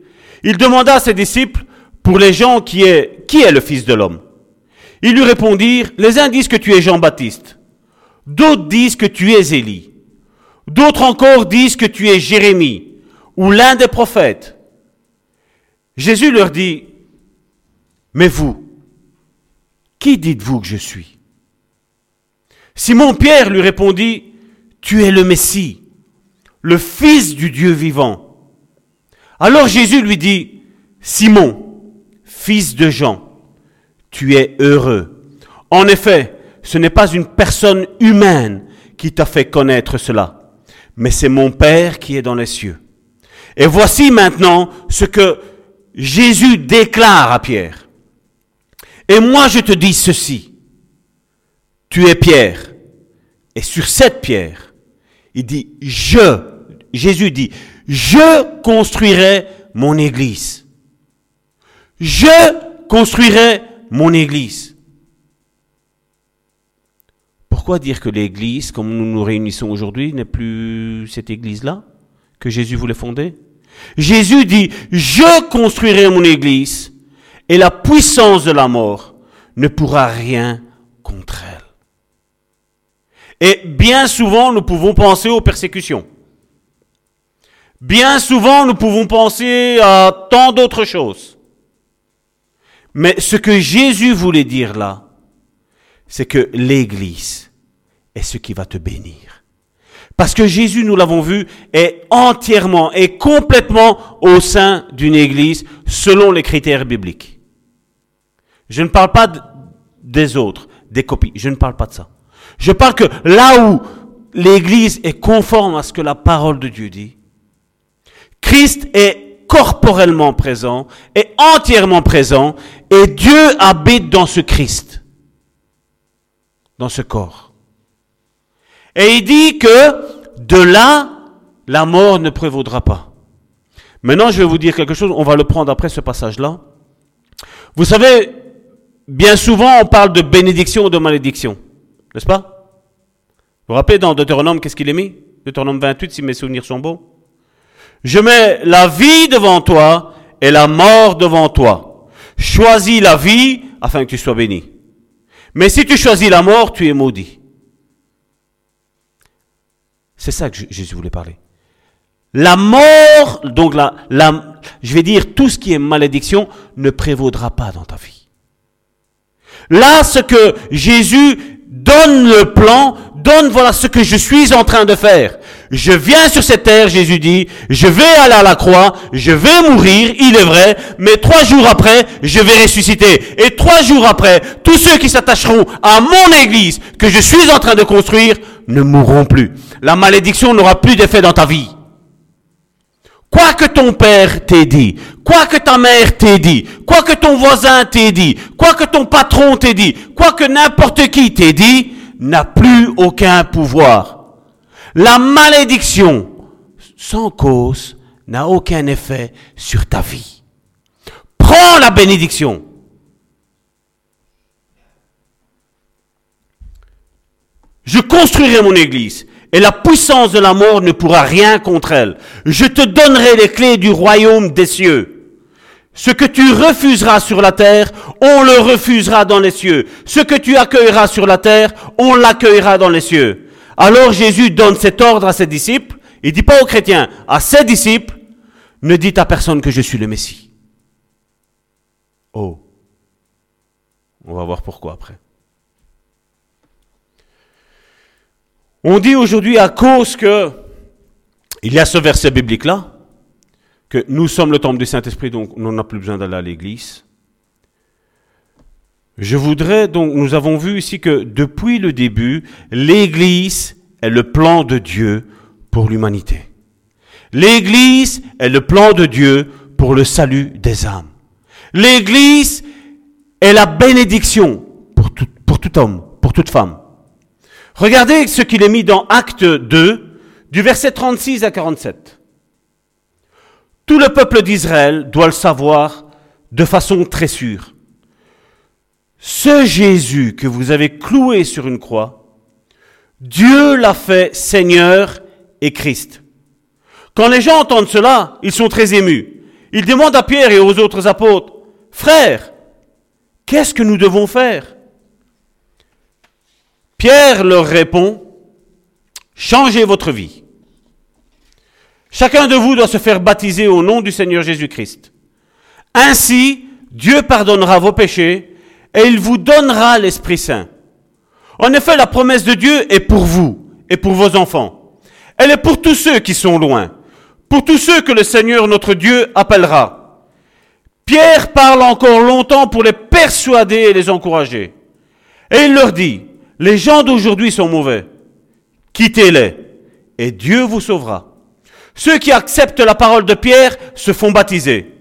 il demanda à ses disciples pour les gens qui est, qui est le Fils de l'homme. Ils lui répondirent, les uns disent que tu es Jean-Baptiste, d'autres disent que tu es Élie, d'autres encore disent que tu es Jérémie ou l'un des prophètes. Jésus leur dit, mais vous, qui dites-vous que je suis? Simon-Pierre lui répondit, tu es le Messie, le Fils du Dieu vivant. Alors Jésus lui dit, Simon, fils de Jean, tu es heureux. En effet, ce n'est pas une personne humaine qui t'a fait connaître cela, mais c'est mon Père qui est dans les cieux. Et voici maintenant ce que Jésus déclare à Pierre, et moi je te dis ceci, tu es Pierre, et sur cette pierre, il dit, je, Jésus dit, je construirai mon église. Je construirai mon église. Pourquoi dire que l'église, comme nous nous réunissons aujourd'hui, n'est plus cette église-là que Jésus voulait fonder? Jésus dit, je construirai mon église et la puissance de la mort ne pourra rien contre elle. Et bien souvent, nous pouvons penser aux persécutions. Bien souvent, nous pouvons penser à tant d'autres choses. Mais ce que Jésus voulait dire là, c'est que l'Église est ce qui va te bénir. Parce que Jésus, nous l'avons vu, est entièrement et complètement au sein d'une église selon les critères bibliques. Je ne parle pas des autres, des copies. Je ne parle pas de ça. Je parle que là où l'église est conforme à ce que la parole de Dieu dit, Christ est corporellement présent, est entièrement présent, et Dieu habite dans ce Christ, dans ce corps. Et il dit que de là, la mort ne prévaudra pas. Maintenant, je vais vous dire quelque chose, on va le prendre après ce passage-là. Vous savez, bien souvent, on parle de bénédiction ou de malédiction, n'est-ce pas? Vous vous rappelez dans Deutéronome, qu'est-ce qu'il est mis? Deutéronome 28, si mes souvenirs sont bons. Je mets la vie devant toi et la mort devant toi. Choisis la vie afin que tu sois béni. Mais si tu choisis la mort, tu es maudit. C'est ça que Jésus voulait parler. La mort, donc la, la, je vais dire tout ce qui est malédiction, ne prévaudra pas dans ta vie. Là, ce que Jésus donne le plan, donne voilà ce que je suis en train de faire. Je viens sur cette terre, Jésus dit, je vais aller à la croix, je vais mourir, il est vrai, mais trois jours après, je vais ressusciter. Et trois jours après, tous ceux qui s'attacheront à mon église que je suis en train de construire ne mourront plus. La malédiction n'aura plus d'effet dans ta vie. Quoi que ton père t'ait dit, quoi que ta mère t'ait dit, quoi que ton voisin t'ait dit, quoi que ton patron t'ait dit, quoi que n'importe qui t'ait dit, n'a plus aucun pouvoir. La malédiction, sans cause, n'a aucun effet sur ta vie. Prends la bénédiction. Je construirai mon église et la puissance de la mort ne pourra rien contre elle. Je te donnerai les clés du royaume des cieux. Ce que tu refuseras sur la terre, on le refusera dans les cieux. Ce que tu accueilleras sur la terre, on l'accueillera dans les cieux. Alors Jésus donne cet ordre à ses disciples. Il dit pas aux chrétiens, à ses disciples, ne dites à personne que je suis le Messie. Oh. On va voir pourquoi après. On dit aujourd'hui à cause que il y a ce verset biblique là, que nous sommes le temple du Saint-Esprit, donc on n'a plus besoin d'aller à l'église. Je voudrais donc, nous avons vu ici que depuis le début, l'Église est le plan de Dieu pour l'humanité. L'Église est le plan de Dieu pour le salut des âmes. L'Église est la bénédiction pour tout, pour tout homme, pour toute femme. Regardez ce qu'il est mis dans Acte 2, du verset 36 à 47. Tout le peuple d'Israël doit le savoir de façon très sûre ce Jésus que vous avez cloué sur une croix, Dieu l'a fait Seigneur et Christ. Quand les gens entendent cela, ils sont très émus. Ils demandent à Pierre et aux autres apôtres, Frères, qu'est-ce que nous devons faire? Pierre leur répond, Changez votre vie. Chacun de vous doit se faire baptiser au nom du Seigneur Jésus-Christ. Ainsi, Dieu pardonnera vos péchés et il vous donnera l'Esprit Saint. En effet, la promesse de Dieu est pour vous et pour vos enfants. Elle est pour tous ceux qui sont loin, pour tous ceux que le Seigneur notre Dieu appellera. Pierre parle encore longtemps pour les persuader et les encourager. Et il leur dit, les gens d'aujourd'hui sont mauvais. Quittez-les et Dieu vous sauvera. Ceux qui acceptent la parole de Pierre se font baptiser.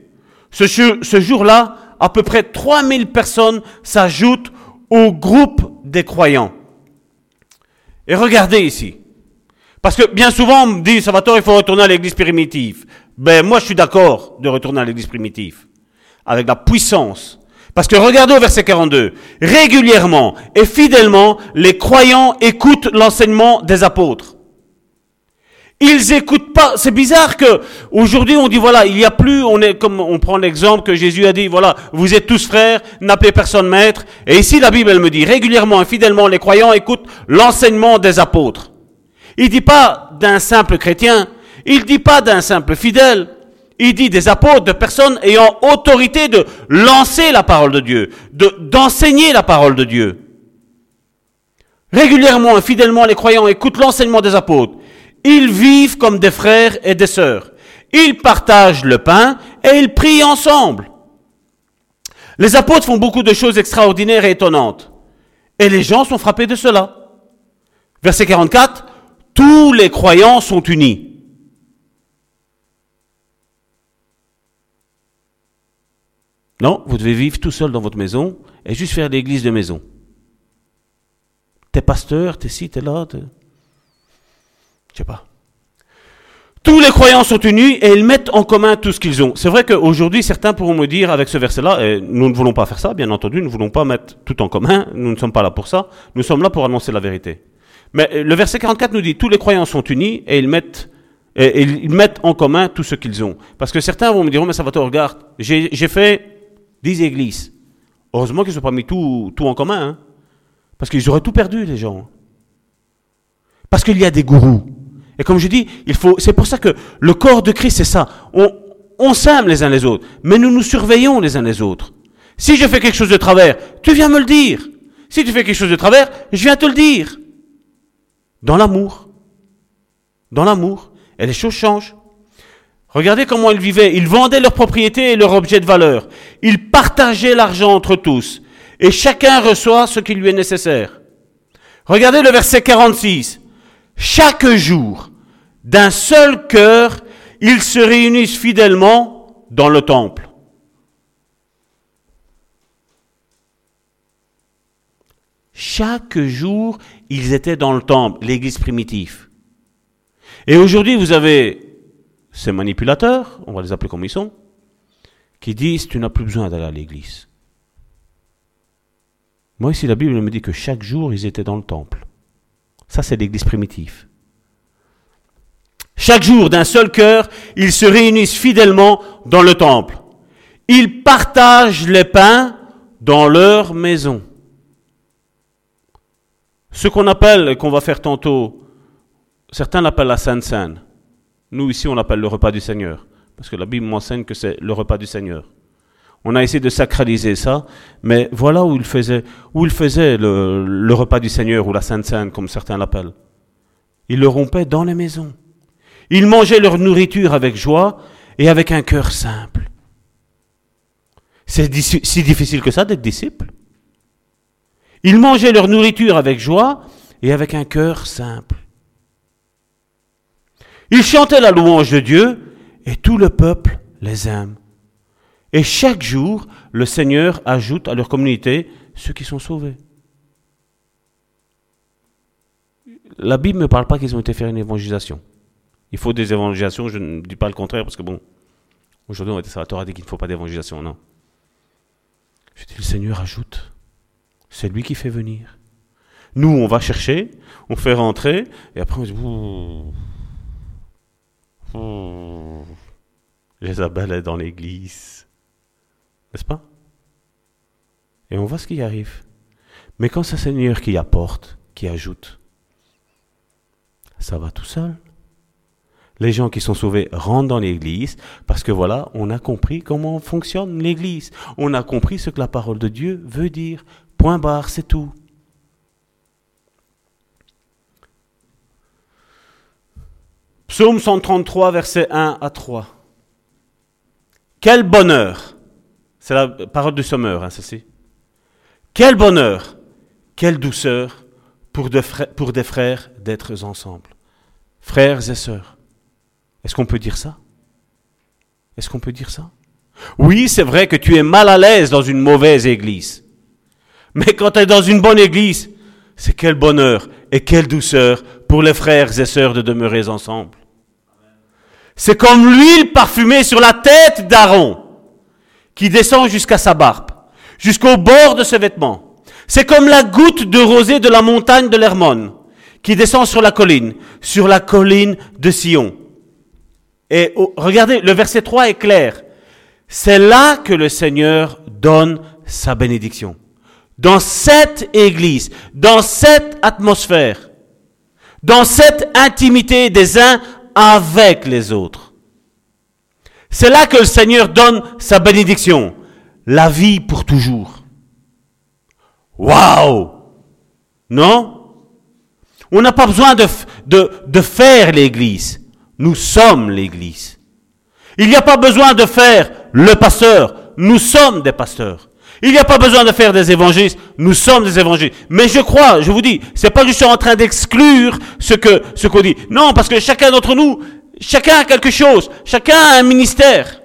Ce, jour-là, à peu près 3000 personnes s'ajoutent au groupe des croyants. Et regardez ici. Parce que bien souvent, on me dit, Salvatore, il faut retourner à l'église primitive. Ben, moi, je suis d'accord de retourner à l'église primitive. Avec la puissance. Parce que regardez au verset 42. Régulièrement et fidèlement, les croyants écoutent l'enseignement des apôtres. Ils écoutent pas. C'est bizarre que aujourd'hui on dit voilà, il y a plus, on est comme on prend l'exemple que Jésus a dit voilà, vous êtes tous frères, n'appelez personne maître. Et ici la Bible elle me dit régulièrement et fidèlement les croyants écoutent l'enseignement des apôtres. Il dit pas d'un simple chrétien, il dit pas d'un simple fidèle. Il dit des apôtres, de personnes ayant autorité de lancer la parole de Dieu, de, d'enseigner la parole de Dieu. Régulièrement et fidèlement, les croyants écoutent l'enseignement des apôtres. Ils vivent comme des frères et des sœurs. Ils partagent le pain et ils prient ensemble. Les apôtres font beaucoup de choses extraordinaires et étonnantes. Et les gens sont frappés de cela. Verset 44, tous les croyants sont unis. Non, vous devez vivre tout seul dans votre maison et juste faire l'église de maison. T'es pasteur, t'es ci, t'es là. T'es... Je sais pas. Tous les croyants sont unis et ils mettent en commun tout ce qu'ils ont. C'est vrai qu'aujourd'hui, certains pourront me dire avec ce verset-là, et nous ne voulons pas faire ça, bien entendu, nous ne voulons pas mettre tout en commun, nous ne sommes pas là pour ça, nous sommes là pour annoncer la vérité. Mais euh, le verset 44 nous dit, tous les croyants sont unis et ils mettent, et, ils mettent en commun tout ce qu'ils ont. Parce que certains vont me dire, oh, mais ça va te regarde, j'ai fait dix églises. Heureusement qu'ils n'ont pas mis tout, tout en commun. Hein. Parce qu'ils auraient tout perdu, les gens. Parce qu'il y a des gourous. Et comme je dis, il faut, c'est pour ça que le corps de Christ, c'est ça. On, on s'aime les uns les autres, mais nous nous surveillons les uns les autres. Si je fais quelque chose de travers, tu viens me le dire. Si tu fais quelque chose de travers, je viens te le dire. Dans l'amour. Dans l'amour. Et les choses changent. Regardez comment ils vivaient. Ils vendaient leurs propriétés et leurs objets de valeur. Ils partageaient l'argent entre tous. Et chacun reçoit ce qui lui est nécessaire. Regardez le verset 46. Chaque jour, d'un seul cœur, ils se réunissent fidèlement dans le temple. Chaque jour, ils étaient dans le temple, l'église primitive. Et aujourd'hui, vous avez ces manipulateurs, on va les appeler comme ils sont, qui disent tu n'as plus besoin d'aller à l'église. Moi, ici, la Bible me dit que chaque jour, ils étaient dans le temple. Ça, c'est l'église primitive. Chaque jour, d'un seul cœur, ils se réunissent fidèlement dans le temple. Ils partagent les pains dans leur maison. Ce qu'on appelle, qu'on va faire tantôt, certains l'appellent la Sainte Seine. Nous, ici, on l'appelle le repas du Seigneur. Parce que la Bible m'enseigne que c'est le repas du Seigneur. On a essayé de sacraliser ça, mais voilà où il faisait, le, repas du Seigneur ou la Sainte Seine, comme certains l'appellent. Il le rompait dans les maisons. Ils mangeaient leur nourriture avec joie et avec un cœur simple. C'est si difficile que ça d'être disciple. Ils mangeaient leur nourriture avec joie et avec un cœur simple. Ils chantaient la louange de Dieu et tout le peuple les aime. Et chaque jour, le Seigneur ajoute à leur communauté ceux qui sont sauvés. La Bible ne parle pas qu'ils ont été faire une évangélisation. Il faut des évangélisations, je ne dis pas le contraire, parce que bon, aujourd'hui on va dire la Torah dit qu'il ne faut pas d'évangélisation, non. Je dis, le Seigneur ajoute. C'est lui qui fait venir. Nous, on va chercher, on fait rentrer, et après on dit, Jézabel est dans l'église. N'est-ce pas? Et on voit ce qui arrive. Mais quand c'est Seigneur qui apporte, qui ajoute, ça va tout seul. Les gens qui sont sauvés rentrent dans l'église parce que voilà, on a compris comment fonctionne l'église. On a compris ce que la parole de Dieu veut dire. Point barre, c'est tout. Psaume 133, versets 1 à 3. Quel bonheur C'est la parole du sommeur, hein, ceci. Quel bonheur, quelle douceur pour, pour des frères d'être ensemble. Frères et sœurs. Est-ce qu'on peut dire ça? Est-ce qu'on peut dire ça? Oui, c'est vrai que tu es mal à l'aise dans une mauvaise église. Mais quand tu es dans une bonne église, c'est quel bonheur et quelle douceur pour les frères et sœurs de demeurer ensemble. C'est comme l'huile parfumée sur la tête d'Aaron, qui descend jusqu'à sa barbe, jusqu'au bord de ses vêtements. C'est comme la goutte de rosée de la montagne de l'Hermone, qui descend sur la colline, sur la colline de Sion. Et regardez, le verset 3 est clair. C'est là que le Seigneur donne sa bénédiction dans cette église, dans cette atmosphère, dans cette intimité des uns avec les autres. C'est là que le Seigneur donne sa bénédiction, la vie pour toujours. Waouh Non? On n'a pas besoin de, de, de faire l'église. Nous sommes l'église. Il n'y a pas besoin de faire le pasteur. Nous sommes des pasteurs. Il n'y a pas besoin de faire des évangélistes. Nous sommes des évangélistes. Mais je crois, je vous dis, c'est pas que je suis en train d'exclure ce que, ce qu'on dit. Non, parce que chacun d'entre nous, chacun a quelque chose. Chacun a un ministère.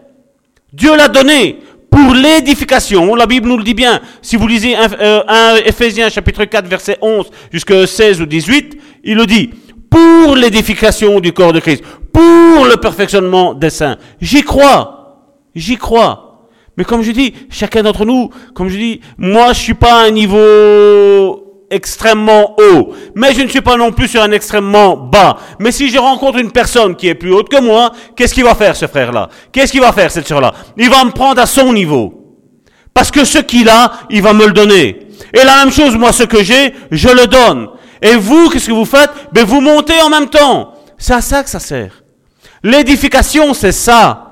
Dieu l'a donné pour l'édification. La Bible nous le dit bien. Si vous lisez 1, euh, Ephésiens chapitre 4 verset 11 jusqu'à 16 ou 18, il le dit. Pour l'édification du corps de Christ. Pour le perfectionnement des saints. J'y crois. J'y crois. Mais comme je dis, chacun d'entre nous, comme je dis, moi je suis pas à un niveau extrêmement haut, mais je ne suis pas non plus sur un extrêmement bas. Mais si je rencontre une personne qui est plus haute que moi, qu'est-ce qu'il va faire ce frère-là? Qu'est-ce qu'il va faire cette sœur-là? Il va me prendre à son niveau. Parce que ce qu'il a, il va me le donner. Et la même chose, moi, ce que j'ai, je le donne. Et vous, qu'est-ce que vous faites? Ben vous montez en même temps. C'est à ça que ça sert. L'édification, c'est ça.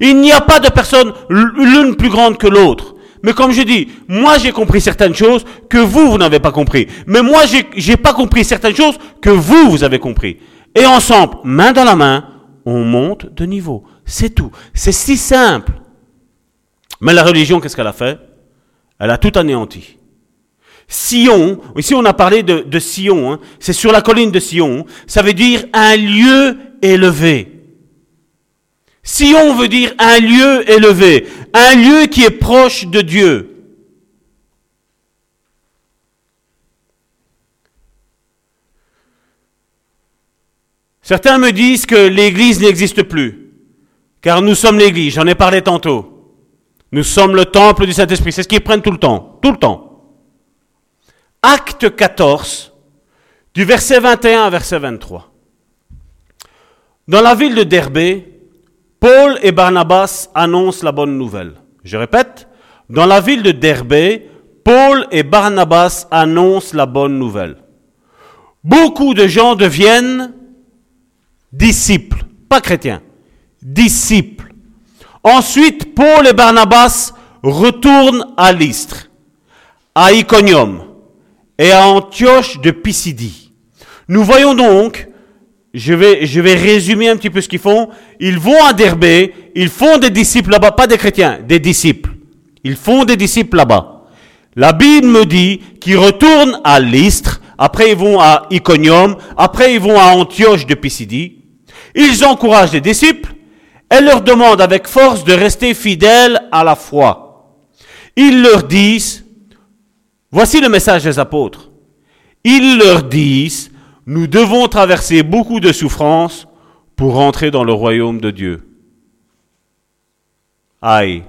Il n'y a pas de personne l'une plus grande que l'autre. Mais comme je dis, moi j'ai compris certaines choses que vous, vous n'avez pas compris. Mais moi j'ai pas compris certaines choses que vous, vous avez compris. Et ensemble, main dans la main, on monte de niveau. C'est tout. C'est si simple. Mais la religion, qu'est-ce qu'elle a fait? Elle a tout anéanti. Sion, ici on a parlé de, Sion, hein. c'est sur la colline de Sion, ça veut dire un lieu élevé. Sion veut dire un lieu élevé, un lieu qui est proche de Dieu. Certains me disent que l'Église n'existe plus, car nous sommes l'Église, j'en ai parlé tantôt. Nous sommes le temple du Saint-Esprit, c'est ce qu'ils prennent tout le temps, tout le temps. Acte 14, du verset 21 à verset 23. Dans la ville de Derbé, Paul et Barnabas annoncent la bonne nouvelle. Je répète, dans la ville de Derbé, Paul et Barnabas annoncent la bonne nouvelle. Beaucoup de gens deviennent disciples, pas chrétiens, disciples. Ensuite, Paul et Barnabas retournent à Lystre, à Iconium et à Antioche de Pisidie. Nous voyons donc je vais, résumer un petit peu ce qu'ils font. Ils vont à Derbé, ils font des disciples là-bas, pas des chrétiens, des disciples. Ils font des disciples là-bas. La Bible me dit qu'ils retournent à Lystre, après ils vont à Iconium, après ils vont à Antioche de Pisidie. Ils encouragent les disciples et leur demandent avec force de rester fidèles à la foi. Ils leur disent, voici le message des apôtres. Ils leur disent, nous devons traverser beaucoup de souffrances pour rentrer dans le royaume de Dieu. Aïe.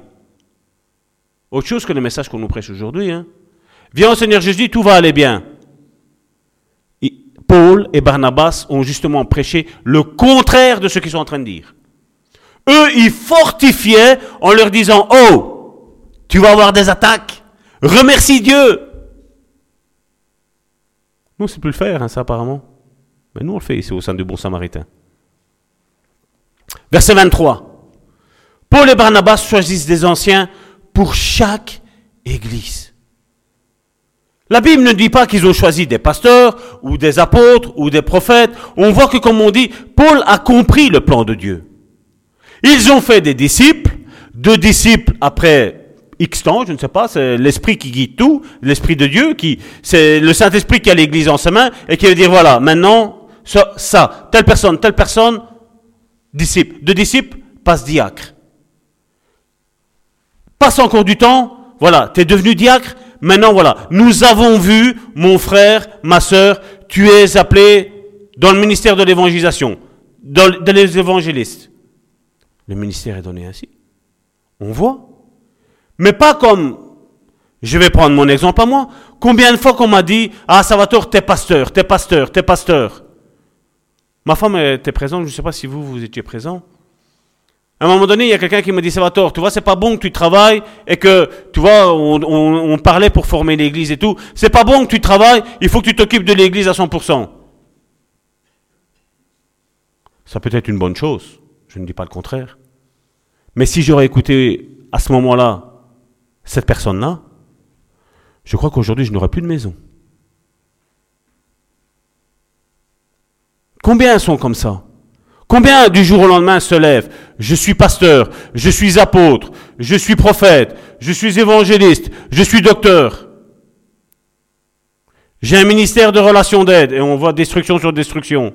Autre chose que le message qu'on nous prêche aujourd'hui. Hein. Viens au Seigneur Jésus, tout va aller bien. Paul et Barnabas ont justement prêché le contraire de ce qu'ils sont en train de dire. Eux, ils fortifiaient en leur disant, oh, tu vas avoir des attaques, remercie Dieu, nous, c'est plus le faire, hein, ça apparemment. Mais nous, on le fait ici au sein du Bon Samaritain. Verset 23. Paul et Barnabas choisissent des anciens pour chaque église. La Bible ne dit pas qu'ils ont choisi des pasteurs ou des apôtres ou des prophètes. On voit que, comme on dit, Paul a compris le plan de Dieu. Ils ont fait des disciples, deux disciples après X temps, je ne sais pas, c'est l'esprit qui guide tout, l'esprit de Dieu, qui, c'est le Saint-Esprit qui a l'église en sa main et qui veut dire voilà, maintenant, ça, telle personne, telle personne, disciple. De disciple, passe diacre. Passe encore du temps, voilà, tu es devenu diacre, maintenant voilà, nous avons vu, mon frère, ma soeur, tu es appelé dans le ministère de l'évangélisation, dans, dans les évangélistes. Le ministère est donné ainsi. On voit. Mais pas comme, je vais prendre mon exemple à moi. Combien de fois qu'on m'a dit, ah Salvatore, t'es pasteur, t'es pasteur, t'es pasteur. Ma femme était présente, je ne sais pas si vous, vous étiez présent. À un moment donné, il y a quelqu'un qui m'a dit, Salvatore, tu vois, c'est pas bon que tu travailles et que, tu vois, on, parlait pour former l'église et tout. C'est pas bon que tu travailles, il faut que tu t'occupes de l'église à 100%. Ça peut être une bonne chose, je ne dis pas le contraire. Mais si j'aurais écouté à ce moment-là cette personne-là, je crois qu'aujourd'hui, je n'aurai plus de maison. Combien sont comme ça Combien du jour au lendemain se lèvent Je suis pasteur, je suis apôtre, je suis prophète, je suis évangéliste, je suis docteur. J'ai un ministère de relations d'aide et on voit destruction sur destruction.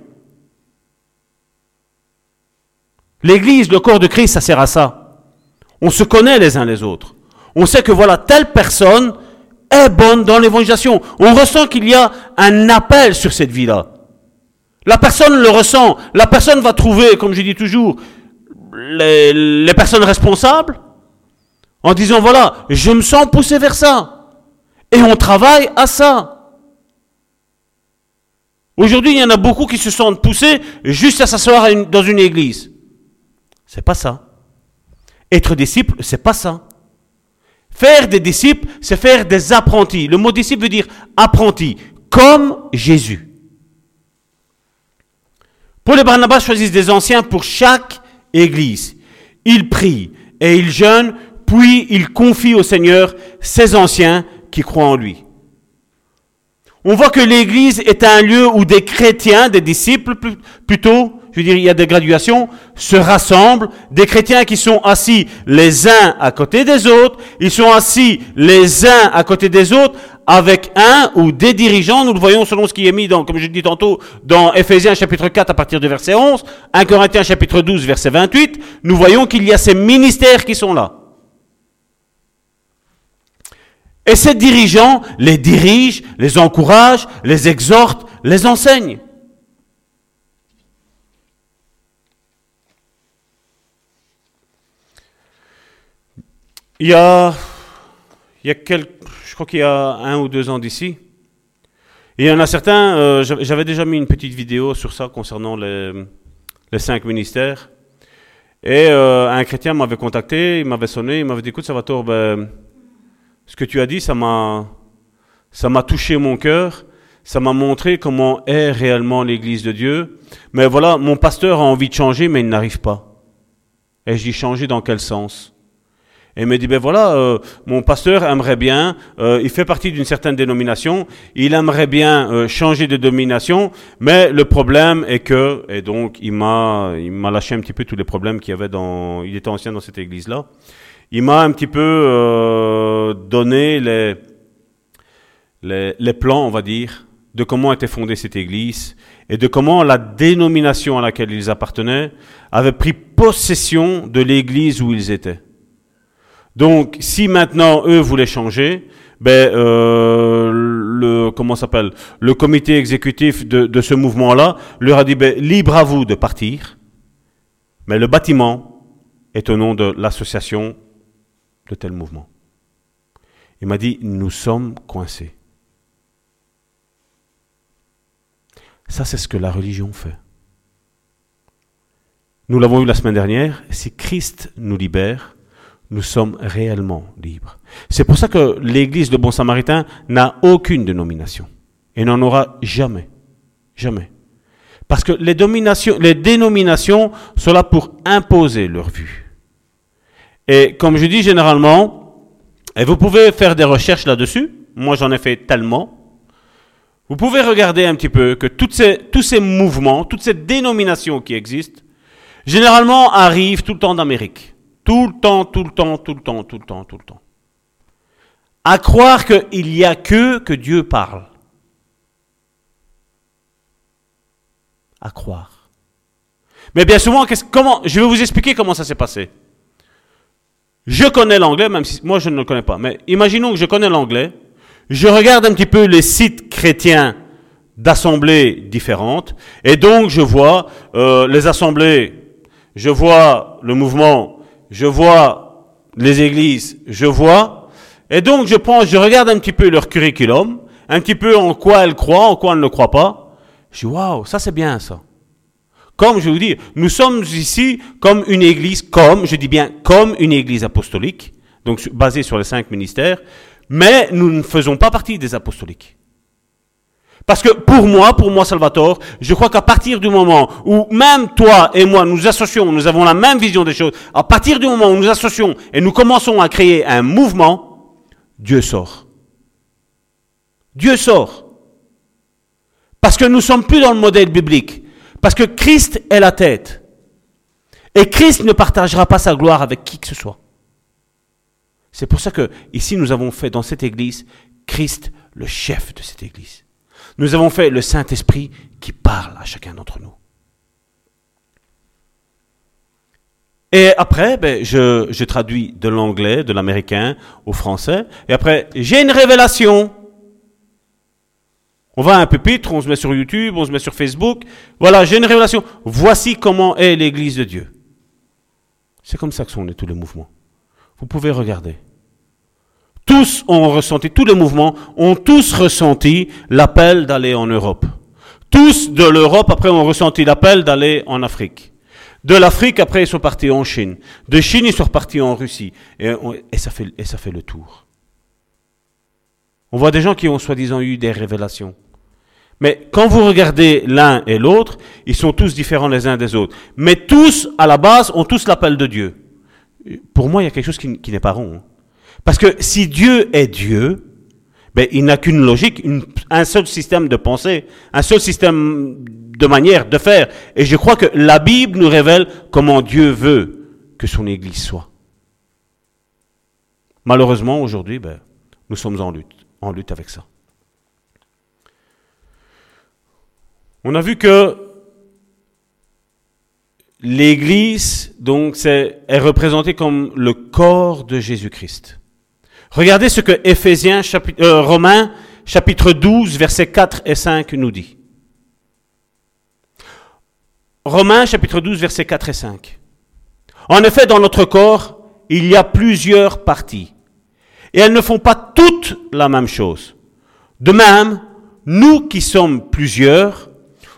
L'Église, le corps de Christ, ça sert à ça. On se connaît les uns les autres on sait que voilà, telle personne est bonne dans l'évangélisation. On ressent qu'il y a un appel sur cette vie-là. La personne le ressent. La personne va trouver, comme je dis toujours, les, personnes responsables en disant, voilà, je me sens poussé vers ça. Et on travaille à ça. Aujourd'hui, il y en a beaucoup qui se sentent poussés juste à s'asseoir dans une église. C'est pas ça. Être disciple, c'est pas ça. Faire des disciples, c'est faire des apprentis. Le mot disciple veut dire apprenti, comme Jésus. Paul et Barnabas choisissent des anciens pour chaque église. Ils prient et ils jeûnent, puis ils confient au Seigneur ces anciens qui croient en lui. On voit que l'église est un lieu où des chrétiens, des disciples plutôt, je veux dire, il y a des graduations, se rassemblent, des chrétiens qui sont assis les uns à côté des autres, ils sont assis les uns à côté des autres avec un ou des dirigeants, nous le voyons selon ce qui est mis dans, comme je dit tantôt, dans Ephésiens chapitre 4 à partir du verset 11, 1 Corinthiens chapitre 12 verset 28, nous voyons qu'il y a ces ministères qui sont là. Et ces dirigeants les dirigent, les encouragent, les exhortent, les enseignent. Il y a, il y a quelques, je crois qu'il y a un ou deux ans d'ici, il y en a certains, euh, j'avais déjà mis une petite vidéo sur ça concernant les, cinq ministères. Et euh, un chrétien m'avait contacté, il m'avait sonné, il m'avait dit écoute Salvatore, ben, ce que tu as dit, ça m'a, ça m'a touché mon cœur, ça m'a montré comment est réellement l'Église de Dieu. Mais voilà, mon pasteur a envie de changer, mais il n'arrive pas. Et je dis changer dans quel sens? Et il me dit, ben voilà, euh, mon pasteur aimerait bien, euh, il fait partie d'une certaine dénomination, il aimerait bien euh, changer de domination, mais le problème est que, et donc il m'a, il m'a lâché un petit peu tous les problèmes qu'il y avait dans, il était ancien dans cette église-là, il m'a un petit peu donné les, les, les plans, on va dire, de comment était fondée cette église et de comment la dénomination à laquelle ils appartenaient avait pris possession de l'église où ils étaient. Donc, si maintenant eux voulaient changer, ben euh, le comment s'appelle le comité exécutif de, ce mouvement-là leur a dit ben, libre à vous de partir, mais le bâtiment est au nom de l'association de tel mouvement. Il m'a dit nous sommes coincés. Ça, c'est ce que la religion fait. Nous l'avons eu la semaine dernière. Si Christ nous libère, nous sommes réellement libres. C'est pour ça que l'Église de Bon Samaritain n'a aucune dénomination et n'en aura jamais. Jamais. Parce que les, dénominations sont là pour imposer leur vue. Et comme je dis généralement, et vous pouvez faire des recherches là-dessus, moi j'en ai fait tellement, vous pouvez regarder un petit peu que tous ces mouvements, toutes ces dénominations qui existent, généralement arrivent tout le temps d'Amérique. Tout le temps, tout le temps, tout le temps, tout le temps, tout le temps. À croire qu'il n'y a que Dieu parle. À croire. Mais bien souvent, comment, je vais vous expliquer comment ça s'est passé. Je connais l'anglais, même si moi je ne le connais pas. Mais imaginons que je connais l'anglais. Je regarde un petit peu les sites chrétiens d'assemblées différentes. Et donc je vois euh, les assemblées, je vois le mouvement je vois les églises, je vois, et donc je prends, je regarde un petit peu leur curriculum, un petit peu en quoi elles croient, en quoi elles ne croient pas. Je dis, waouh, ça c'est bien ça. Comme je vous dis, nous sommes ici comme une église, comme, je dis bien comme une église apostolique, donc basée sur les cinq ministères, mais nous ne faisons pas partie des apostoliques. Parce que pour moi, pour moi Salvatore, je crois qu'à partir du moment où même toi et moi nous associons, nous avons la même vision des choses, à partir du moment où nous associons et nous commençons à créer un mouvement, Dieu sort. Dieu sort. Parce que nous sommes plus dans le modèle biblique. Parce que Christ est la tête. Et Christ ne partagera pas sa gloire avec qui que ce soit. C'est pour ça que ici nous avons fait dans cette église Christ le chef de cette église. Nous avons fait le Saint-Esprit qui parle à chacun d'entre nous. Et après, ben, je, je traduis de l'anglais, de l'américain au français. Et après, j'ai une révélation. On va à un pupitre, on se met sur YouTube, on se met sur Facebook. Voilà, j'ai une révélation. Voici comment est l'Église de Dieu. C'est comme ça que sont tous les mouvements. Vous pouvez regarder. Tous ont ressenti, tous les mouvements ont tous ressenti l'appel d'aller en Europe. Tous de l'Europe, après, ont ressenti l'appel d'aller en Afrique. De l'Afrique, après, ils sont partis en Chine. De Chine, ils sont repartis en Russie. Et, ça fait le tour. On voit des gens qui ont soi-disant eu des révélations. Mais quand vous regardez l'un et l'autre, ils sont tous différents les uns des autres. Mais tous, à la base, ont tous l'appel de Dieu. Pour moi, il y a quelque chose qui, n'est pas rond. Hein. Parce que si Dieu est Dieu, ben, il n'a qu'une logique, un seul système de pensée, un seul système de manière de faire. Et je crois que la Bible nous révèle comment Dieu veut que son Église soit. Malheureusement, aujourd'hui, ben, nous sommes en lutte, en lutte avec ça. On a vu que l'Église, donc, est, est représentée comme le corps de Jésus-Christ. Regardez ce que Éphésiens, euh, Romains, chapitre 12, versets 4 et 5 nous dit. Romains, chapitre 12, versets 4 et 5. En effet, dans notre corps, il y a plusieurs parties. Et elles ne font pas toutes la même chose. De même, nous qui sommes plusieurs,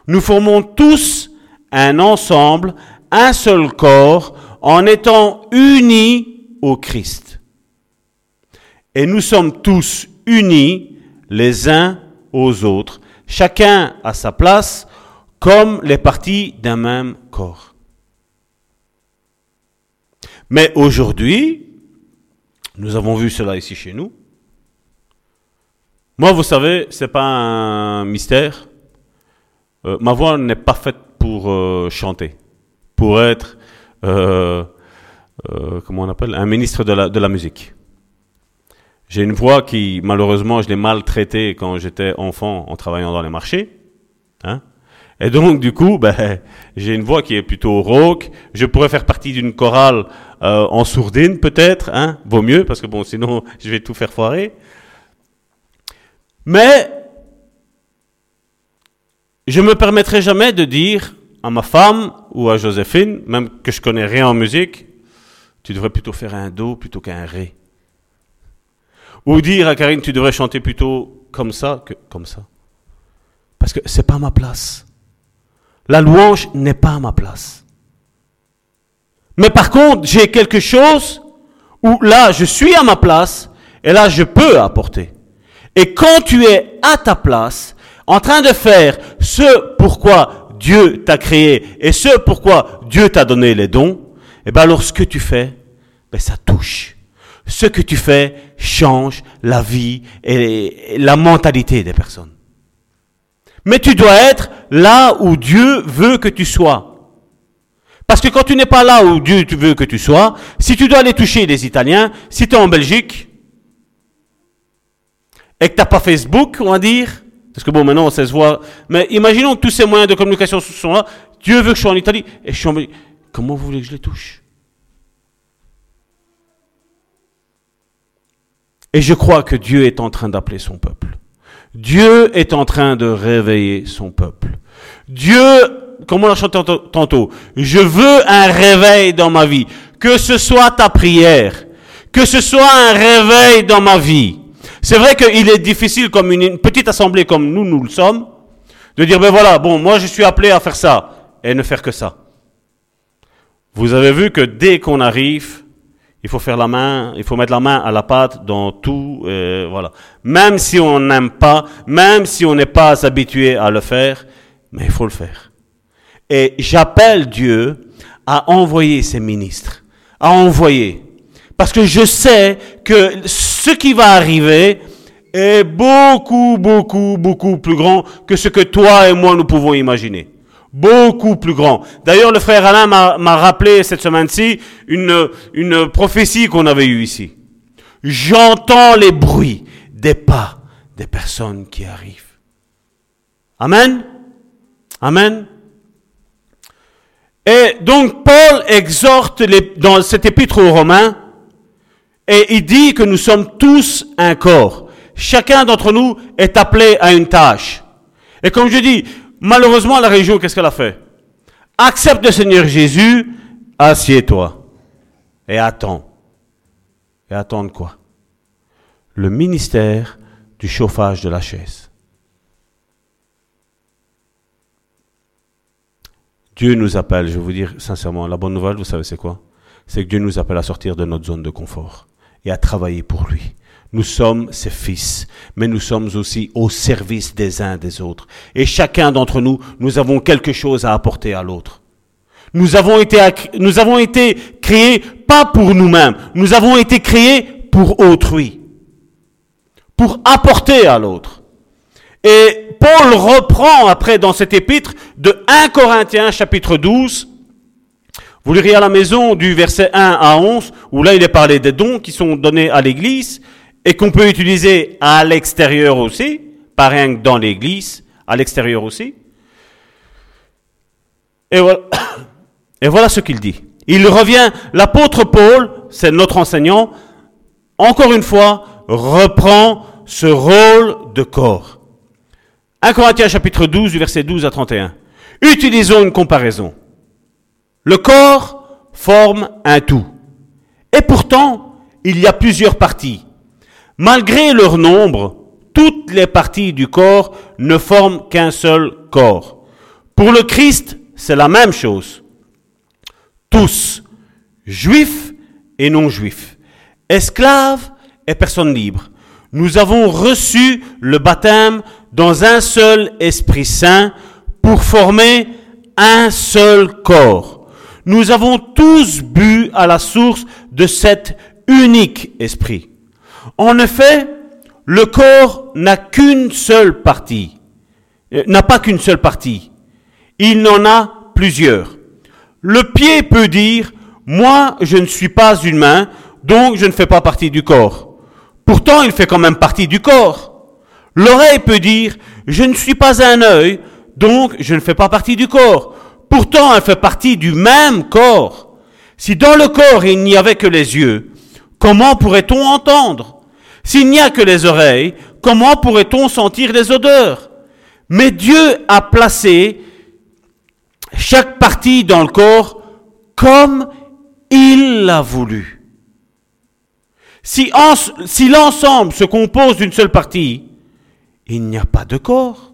nous formons tous un ensemble, un seul corps, en étant unis au Christ. Et nous sommes tous unis les uns aux autres, chacun à sa place, comme les parties d'un même corps. Mais aujourd'hui, nous avons vu cela ici chez nous. Moi, vous savez, c'est pas un mystère. Euh, ma voix n'est pas faite pour euh, chanter, pour être, euh, comment on appelle, un ministre de la, de la musique. J'ai une voix qui, malheureusement, je l'ai maltraitée quand j'étais enfant en travaillant dans les marchés. Hein et donc, du coup, ben, *laughs* j'ai une voix qui est plutôt rauque. Je pourrais faire partie d'une chorale en sourdine, peut-être. Hein Vaut mieux, parce que bon, sinon, *laughs* je vais tout faire foirer. Mais je me permettrai jamais de dire à ma femme ou à Joséphine, même que je connais rien en musique, tu devrais plutôt faire un do plutôt qu'un ré. Ou dire à Karine, tu devrais chanter plutôt comme ça que comme ça. Parce que c'est pas ma place. La louange n'est pas ma place. Mais par contre, j'ai quelque chose où là, je suis à ma place et là, je peux apporter. Et quand tu es à ta place, en train de faire ce pourquoi Dieu t'a créé et ce pourquoi Dieu t'a donné les dons, et eh bien alors ce que tu fais, ben ça touche. Ce que tu fais change la vie et la mentalité des personnes. Mais tu dois être là où Dieu veut que tu sois. Parce que quand tu n'es pas là où Dieu veut que tu sois, si tu dois aller toucher les Italiens, si tu es en Belgique, et que tu n'as pas Facebook, on va dire, parce que bon, maintenant, on sait se voir. Mais imaginons que tous ces moyens de communication sont là. Dieu veut que je sois en Italie et je suis en Comment vous voulez que je les touche? Et je crois que Dieu est en train d'appeler son peuple. Dieu est en train de réveiller son peuple. Dieu, comme on l'a chanté tantôt, je veux un réveil dans ma vie. Que ce soit ta prière, que ce soit un réveil dans ma vie. C'est vrai qu'il est difficile, comme une, petite assemblée comme nous, nous le sommes, de dire, ben voilà, bon, moi je suis appelé à faire ça, et ne faire que ça. Vous avez vu que dès qu'on arrive, il faut faire la main, il faut mettre la main à la pâte dans tout, euh, voilà. Même si on n'aime pas, même si on n'est pas habitué à le faire, mais il faut le faire. Et j'appelle Dieu à envoyer ses ministres, à envoyer. Parce que je sais que ce qui va arriver est beaucoup, beaucoup, beaucoup plus grand que ce que toi et moi nous pouvons imaginer. Beaucoup plus grand. D'ailleurs, le frère Alain m'a rappelé cette semaine-ci une, une prophétie qu'on avait eue ici. J'entends les bruits des pas des personnes qui arrivent. Amen. Amen. Et donc Paul exhorte dans cet épître aux Romains et il dit que nous sommes tous un corps. Chacun d'entre nous est appelé à une tâche. Et comme je dis, malheureusement, la région, qu'est-ce qu'elle a fait? Accepte le Seigneur Jésus, assieds-toi et attends. Et attends quoi? Le ministère du chauffage de la chaise. Dieu nous appelle, je vais vous dire sincèrement, la bonne nouvelle, vous savez c'est quoi? C'est que Dieu nous appelle à sortir de notre zone de confort et à travailler pour lui. Nous sommes ses fils, mais nous sommes aussi au service des uns des autres. Et chacun d'entre nous, nous avons quelque chose à apporter à l'autre. Nous avons été, nous avons été créés pas pour nous-mêmes, nous avons été créés pour autrui, pour apporter à l'autre. Et Paul reprend après dans cet épître de 1 Corinthiens chapitre 12, vous lirez à la maison du verset 1 à 11, où là il est parlé des dons qui sont donnés à l'église et qu'on peut utiliser à l'extérieur aussi, pas rien que dans l'église, à l'extérieur aussi. *coughs* Et voilà. Ce qu'il dit. Il revient, l'apôtre Paul, c'est notre enseignant, encore une fois, reprend ce rôle de corps. 1 Corinthiens chapitre 12, du verset 12 à 31. Utilisons une comparaison. Le corps forme un tout. Et pourtant, il y a plusieurs parties. Malgré leur nombre, toutes les parties du corps ne forment qu'un seul corps. Pour le Christ, c'est la même chose tous, juifs et non juifs, esclaves et personnes libres. Nous avons reçu le baptême dans un seul Esprit Saint pour former un seul corps. Nous avons tous bu à la source de cet unique esprit. En effet, le corps n'a qu'une seule partie, euh, n'a pas qu'une seule partie. Il n'en a plusieurs. Le pied peut dire, moi, je ne suis pas une main, donc je ne fais pas partie du corps. Pourtant, il fait quand même partie du corps. L'oreille peut dire, je ne suis pas un œil, donc je ne fais pas partie du corps. Pourtant, elle fait partie du même corps. Si dans le corps il n'y avait que les yeux, comment pourrait-on entendre? S'il n'y a que les oreilles, comment pourrait-on sentir les odeurs? Mais Dieu a placé chaque partie dans le corps comme il l'a voulu. Si, l'ensemble se compose d'une seule partie, il n'y a pas de corps.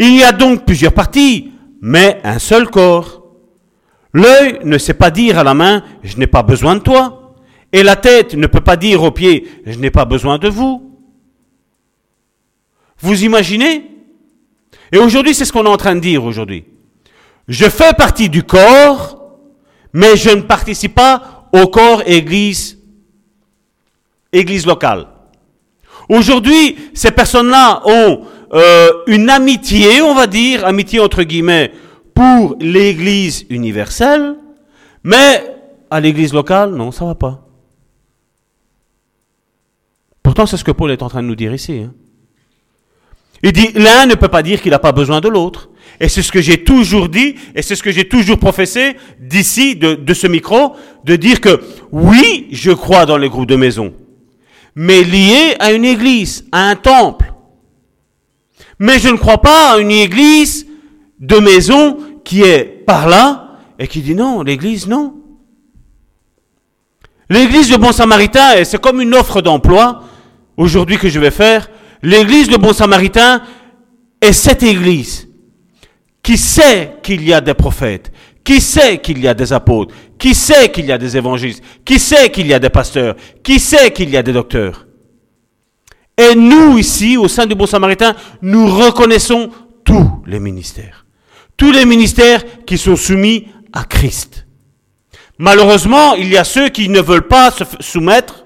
Il y a donc plusieurs parties, mais un seul corps. L'œil ne sait pas dire à la main, je n'ai pas besoin de toi. Et la tête ne peut pas dire aux pieds, je n'ai pas besoin de vous. Vous imaginez? Et aujourd'hui, c'est ce qu'on est en train de dire aujourd'hui. Je fais partie du corps, mais je ne participe pas au corps église, église locale. Aujourd'hui, ces personnes-là ont euh, une amitié, on va dire, amitié entre guillemets, pour l'église universelle, mais à l'église locale, non, ça va pas. C'est ce que Paul est en train de nous dire ici. Hein. Il dit, l'un ne peut pas dire qu'il n'a pas besoin de l'autre. Et c'est ce que j'ai toujours dit, et c'est ce que j'ai toujours professé d'ici, de, de, ce micro, de dire que oui, je crois dans les groupes de maison, mais lié à une église, à un temple. Mais je ne crois pas à une église de maison qui est par là et qui dit non, l'église non. L'église de Bon Samaritain, c'est comme une offre d'emploi aujourd'hui que je vais faire l'église de Bon Samaritain est cette église qui sait qu'il y a des prophètes, qui sait qu'il y a des apôtres, qui sait qu'il y a des évangélistes, qui sait qu'il y a des pasteurs, qui sait qu'il y a des docteurs? Et nous, ici, au sein du Bon Samaritain, nous reconnaissons tous les ministères. Tous les ministères qui sont soumis à Christ. Malheureusement, il y a ceux qui ne veulent pas se soumettre.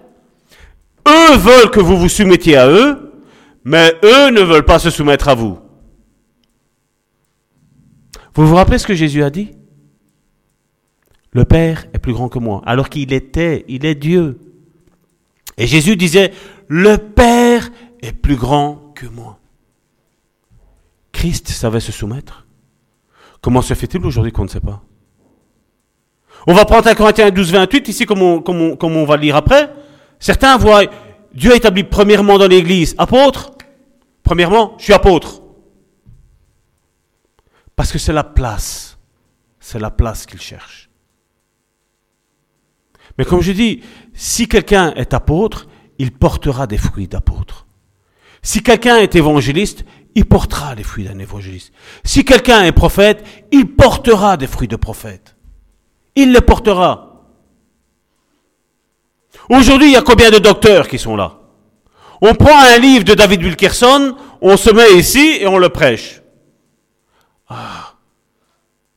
Eux veulent que vous vous soumettiez à eux, mais eux ne veulent pas se soumettre à vous. Vous vous rappelez ce que Jésus a dit? Le Père est plus grand que moi, alors qu'il était, il est Dieu. Et Jésus disait, le Père est plus grand que moi. Christ savait se soumettre. Comment se fait-il aujourd'hui qu'on ne sait pas? On va prendre un Corinthiens 12, 28, ici comme on, comme, comme on va lire après. Certains voient Dieu établi premièrement dans l'Église apôtre. Premièrement, je suis apôtre. Parce que c'est la place. C'est la place qu'il cherche. Mais comme je dis, si quelqu'un est apôtre, il portera des fruits d'apôtre. Si quelqu'un est évangéliste, il portera les fruits d'un évangéliste. Si quelqu'un est prophète, il portera des fruits de prophète. Il les portera. Aujourd'hui, il y a combien de docteurs qui sont là? On prend un livre de David Wilkerson, on se met ici et on le prêche. Ah,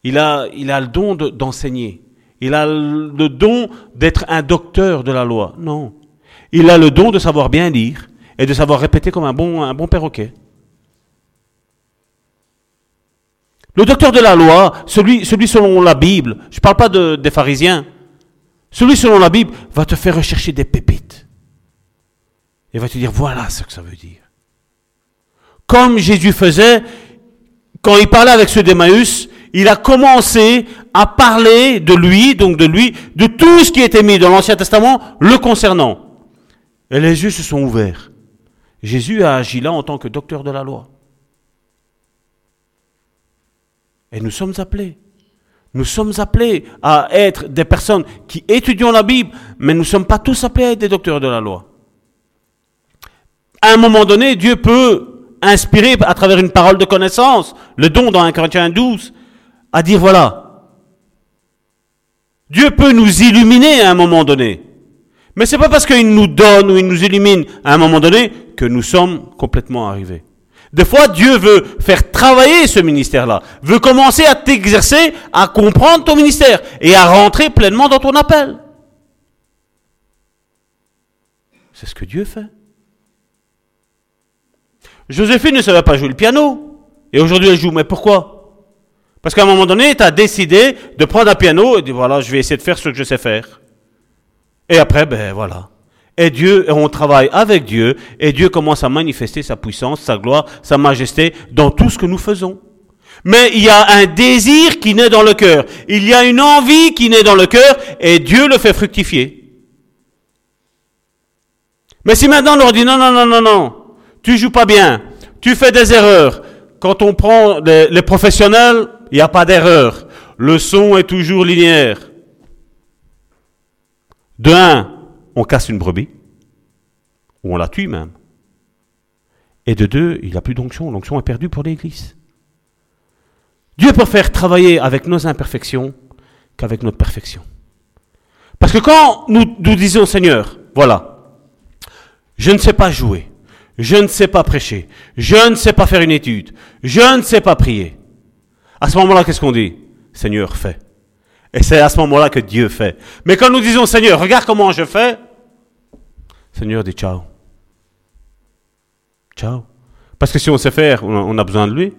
il a, le don d'enseigner. il a le don d'être un docteur de la loi. Non. Il a le don de savoir bien lire et de savoir répéter comme un bon, perroquet. Le docteur de la loi, celui, selon la Bible, je ne parle pas de, des pharisiens, celui selon la Bible va te faire rechercher des pépites. Et va te dire, voilà ce que ça veut dire. Comme Jésus faisait, quand il parlait avec ceux d'Emmaüs, il a commencé à parler de lui, donc de lui, de tout ce qui était mis dans l'Ancien Testament le concernant. Et les yeux se sont ouverts. Jésus a agi là en tant que docteur de la loi. Et nous sommes appelés. Nous sommes appelés à être des personnes qui étudions la Bible, mais nous ne sommes pas tous appelés à être des docteurs de la loi. À un moment donné, Dieu peut inspirer à travers une parole de connaissance, le don dans 1 Corinthiens 12, à dire voilà. Dieu peut nous illuminer à un moment donné. Mais c'est pas parce qu'il nous donne ou il nous illumine à un moment donné que nous sommes complètement arrivés. Des fois, Dieu veut faire travailler ce ministère-là, veut commencer à t'exercer, à comprendre ton ministère et à rentrer pleinement dans ton appel. C'est ce que Dieu fait. Joséphine ne savait pas jouer le piano. Et aujourd'hui, elle joue. Mais pourquoi? Parce qu'à un moment donné, tu as décidé de prendre un piano et de dire voilà, je vais essayer de faire ce que je sais faire. Et après, ben voilà. Et Dieu, on travaille avec Dieu, et Dieu commence à manifester sa puissance, sa gloire, sa majesté dans tout ce que nous faisons. Mais il y a un désir qui naît dans le cœur. Il y a une envie qui naît dans le cœur, et Dieu le fait fructifier. Mais si maintenant on leur dit non, non, non, non, non, tu joues pas bien, tu fais des erreurs. Quand on prend les, les professionnels, il n'y a pas d'erreur. Le son est toujours linéaire. De un, on casse une brebis, ou on la tue même. Et de deux, il n'y a plus d'onction, l'onction est perdue pour l'Église. Dieu faire travailler avec nos imperfections qu'avec notre perfection. Parce que quand nous, nous disons Seigneur, voilà, je ne sais pas jouer, je ne sais pas prêcher, je ne sais pas faire une étude, je ne sais pas prier. À ce moment-là, qu'est-ce qu'on dit? Seigneur, fais. Et c'est à ce moment-là que Dieu fait. Mais quand nous disons Seigneur, regarde comment je fais, Seigneur dit ciao. Ciao. Parce que si on sait faire, on a besoin de lui.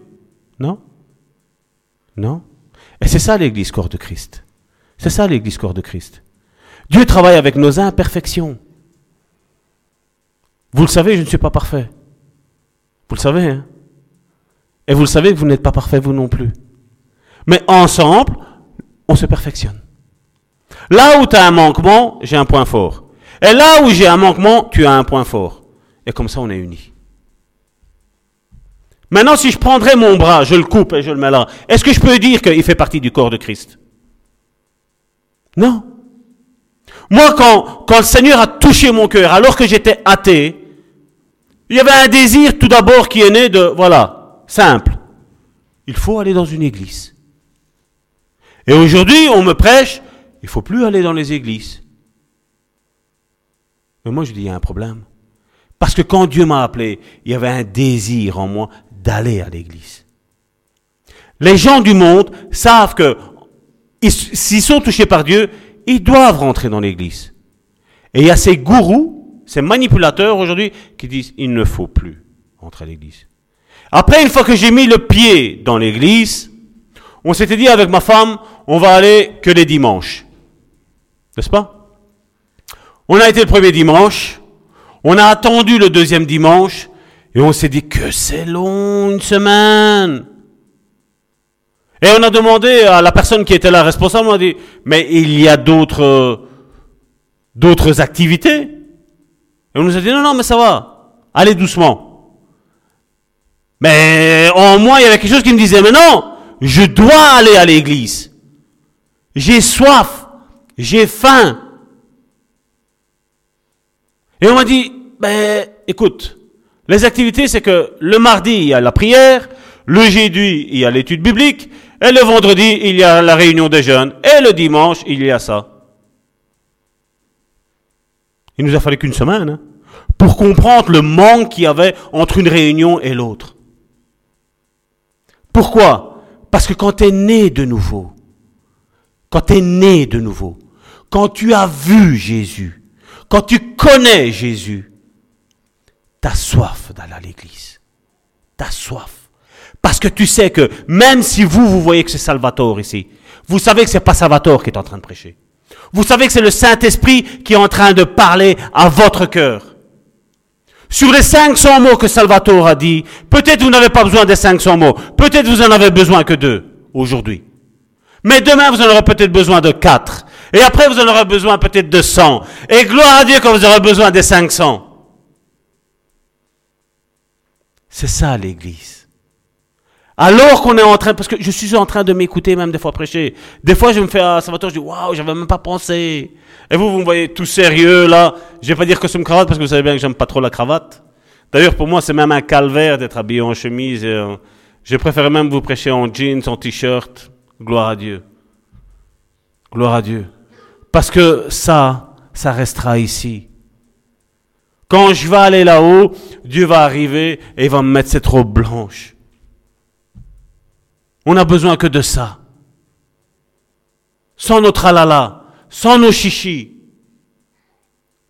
Non Non Et c'est ça l'église corps de Christ. C'est ça l'église corps de Christ. Dieu travaille avec nos imperfections. Vous le savez, je ne suis pas parfait. Vous le savez, hein Et vous le savez que vous n'êtes pas parfait, vous non plus. Mais ensemble, on se perfectionne. Là où tu as un manquement, j'ai un point fort. Et là où j'ai un manquement, tu as un point fort. Et comme ça, on est unis. Maintenant, si je prendrais mon bras, je le coupe et je le mets là, est-ce que je peux dire qu'il fait partie du corps de Christ? Non. Moi, quand, quand le Seigneur a touché mon cœur, alors que j'étais athée, il y avait un désir tout d'abord qui est né de, voilà, simple. Il faut aller dans une église. Et aujourd'hui, on me prêche, il faut plus aller dans les églises. Mais moi, je dis, il y a un problème. Parce que quand Dieu m'a appelé, il y avait un désir en moi d'aller à l'église. Les gens du monde savent que s'ils sont touchés par Dieu, ils doivent rentrer dans l'église. Et il y a ces gourous, ces manipulateurs aujourd'hui qui disent, il ne faut plus rentrer à l'église. Après, une fois que j'ai mis le pied dans l'église, on s'était dit avec ma femme, on va aller que les dimanches. N'est-ce pas? On a été le premier dimanche, on a attendu le deuxième dimanche, et on s'est dit que c'est long, une semaine. Et on a demandé à la personne qui était là responsable, on a dit, mais il y a d'autres, d'autres activités. Et on nous a dit, non, non, mais ça va, allez doucement. Mais en moi, il y avait quelque chose qui me disait, mais non, je dois aller à l'église. J'ai soif, j'ai faim. Et on m'a dit, ben, écoute, Les activités, c'est que le mardi, il y a la prière, le jeudi, il y a l'étude biblique, et le vendredi, il y a la réunion des jeunes, et le dimanche, il y a ça. Il nous a fallu qu'une semaine hein, pour comprendre le manque qu'il y avait entre une réunion et l'autre. Pourquoi? Parce que quand tu es né de nouveau, quand tu es né de nouveau, quand tu as vu Jésus, quand tu connais Jésus, tu as soif d'aller à l'église. Tu as soif. Parce que tu sais que même si vous, vous voyez que c'est Salvatore ici, vous savez que c'est pas Salvatore qui est en train de prêcher. Vous savez que c'est le Saint-Esprit qui est en train de parler à votre cœur. Sur les 500 mots que Salvatore a dit, peut-être vous n'avez pas besoin des 500 mots, peut-être vous en avez besoin que deux aujourd'hui. Mais demain, vous en aurez peut-être besoin de quatre. Et après, vous en aurez besoin peut-être de 100. Et gloire à Dieu quand vous aurez besoin des 500. C'est ça l'Église. Alors qu'on est en train, parce que je suis en train de m'écouter même des fois prêcher. Des fois, je me fais à Salvatore, je dis, waouh, j'avais même pas pensé. Et vous, vous me voyez tout sérieux là. Je vais pas dire costume cravate parce que vous savez bien que j'aime pas trop la cravate. D'ailleurs, pour moi, c'est même un calvaire d'être habillé en chemise. Et, je préfère même vous prêcher en jeans, en t-shirt. Gloire à Dieu. Gloire à Dieu. Parce que ça, ça restera ici. Quand je vais aller là-haut, Dieu va arriver et il va me mettre cette robe blanche. On n'a besoin que de ça. Sans notre alala, sans nos chichis.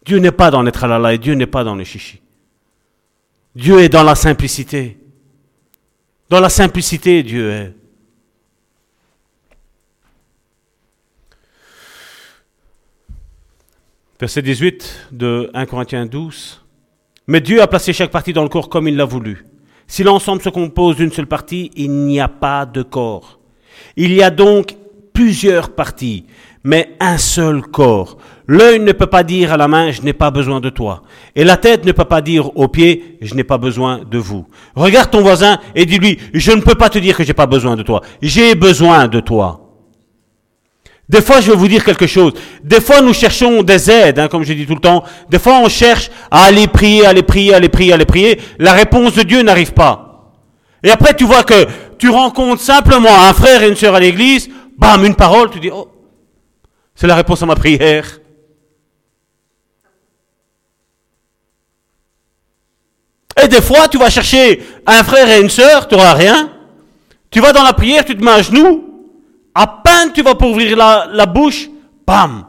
Dieu n'est pas dans les tralala et Dieu n'est pas dans les chichis. Dieu est dans la simplicité. Dans la simplicité, Dieu est. Verset 18 de 1 Corinthiens 12. Mais Dieu a placé chaque partie dans le corps comme il l'a voulu. Si l'ensemble se compose d'une seule partie, il n'y a pas de corps. Il y a donc plusieurs parties, mais un seul corps. L'œil ne peut pas dire à la main, je n'ai pas besoin de toi. Et la tête ne peut pas dire aux pieds, je n'ai pas besoin de vous. Regarde ton voisin et dis-lui, je ne peux pas te dire que j'ai pas besoin de toi. J'ai besoin de toi. Des fois, je vais vous dire quelque chose. Des fois, nous cherchons des aides, hein, comme je dis tout le temps. Des fois, on cherche à aller prier, aller prier, aller prier, aller prier. La réponse de Dieu n'arrive pas. Et après, tu vois que tu rencontres simplement un frère et une sœur à l'église, bam, une parole, tu dis, oh, c'est la réponse à ma prière. Et des fois, tu vas chercher un frère et une sœur, tu n'auras rien. Tu vas dans la prière, tu te mets à genoux, à peine tu vas pour ouvrir la, bouche, bam,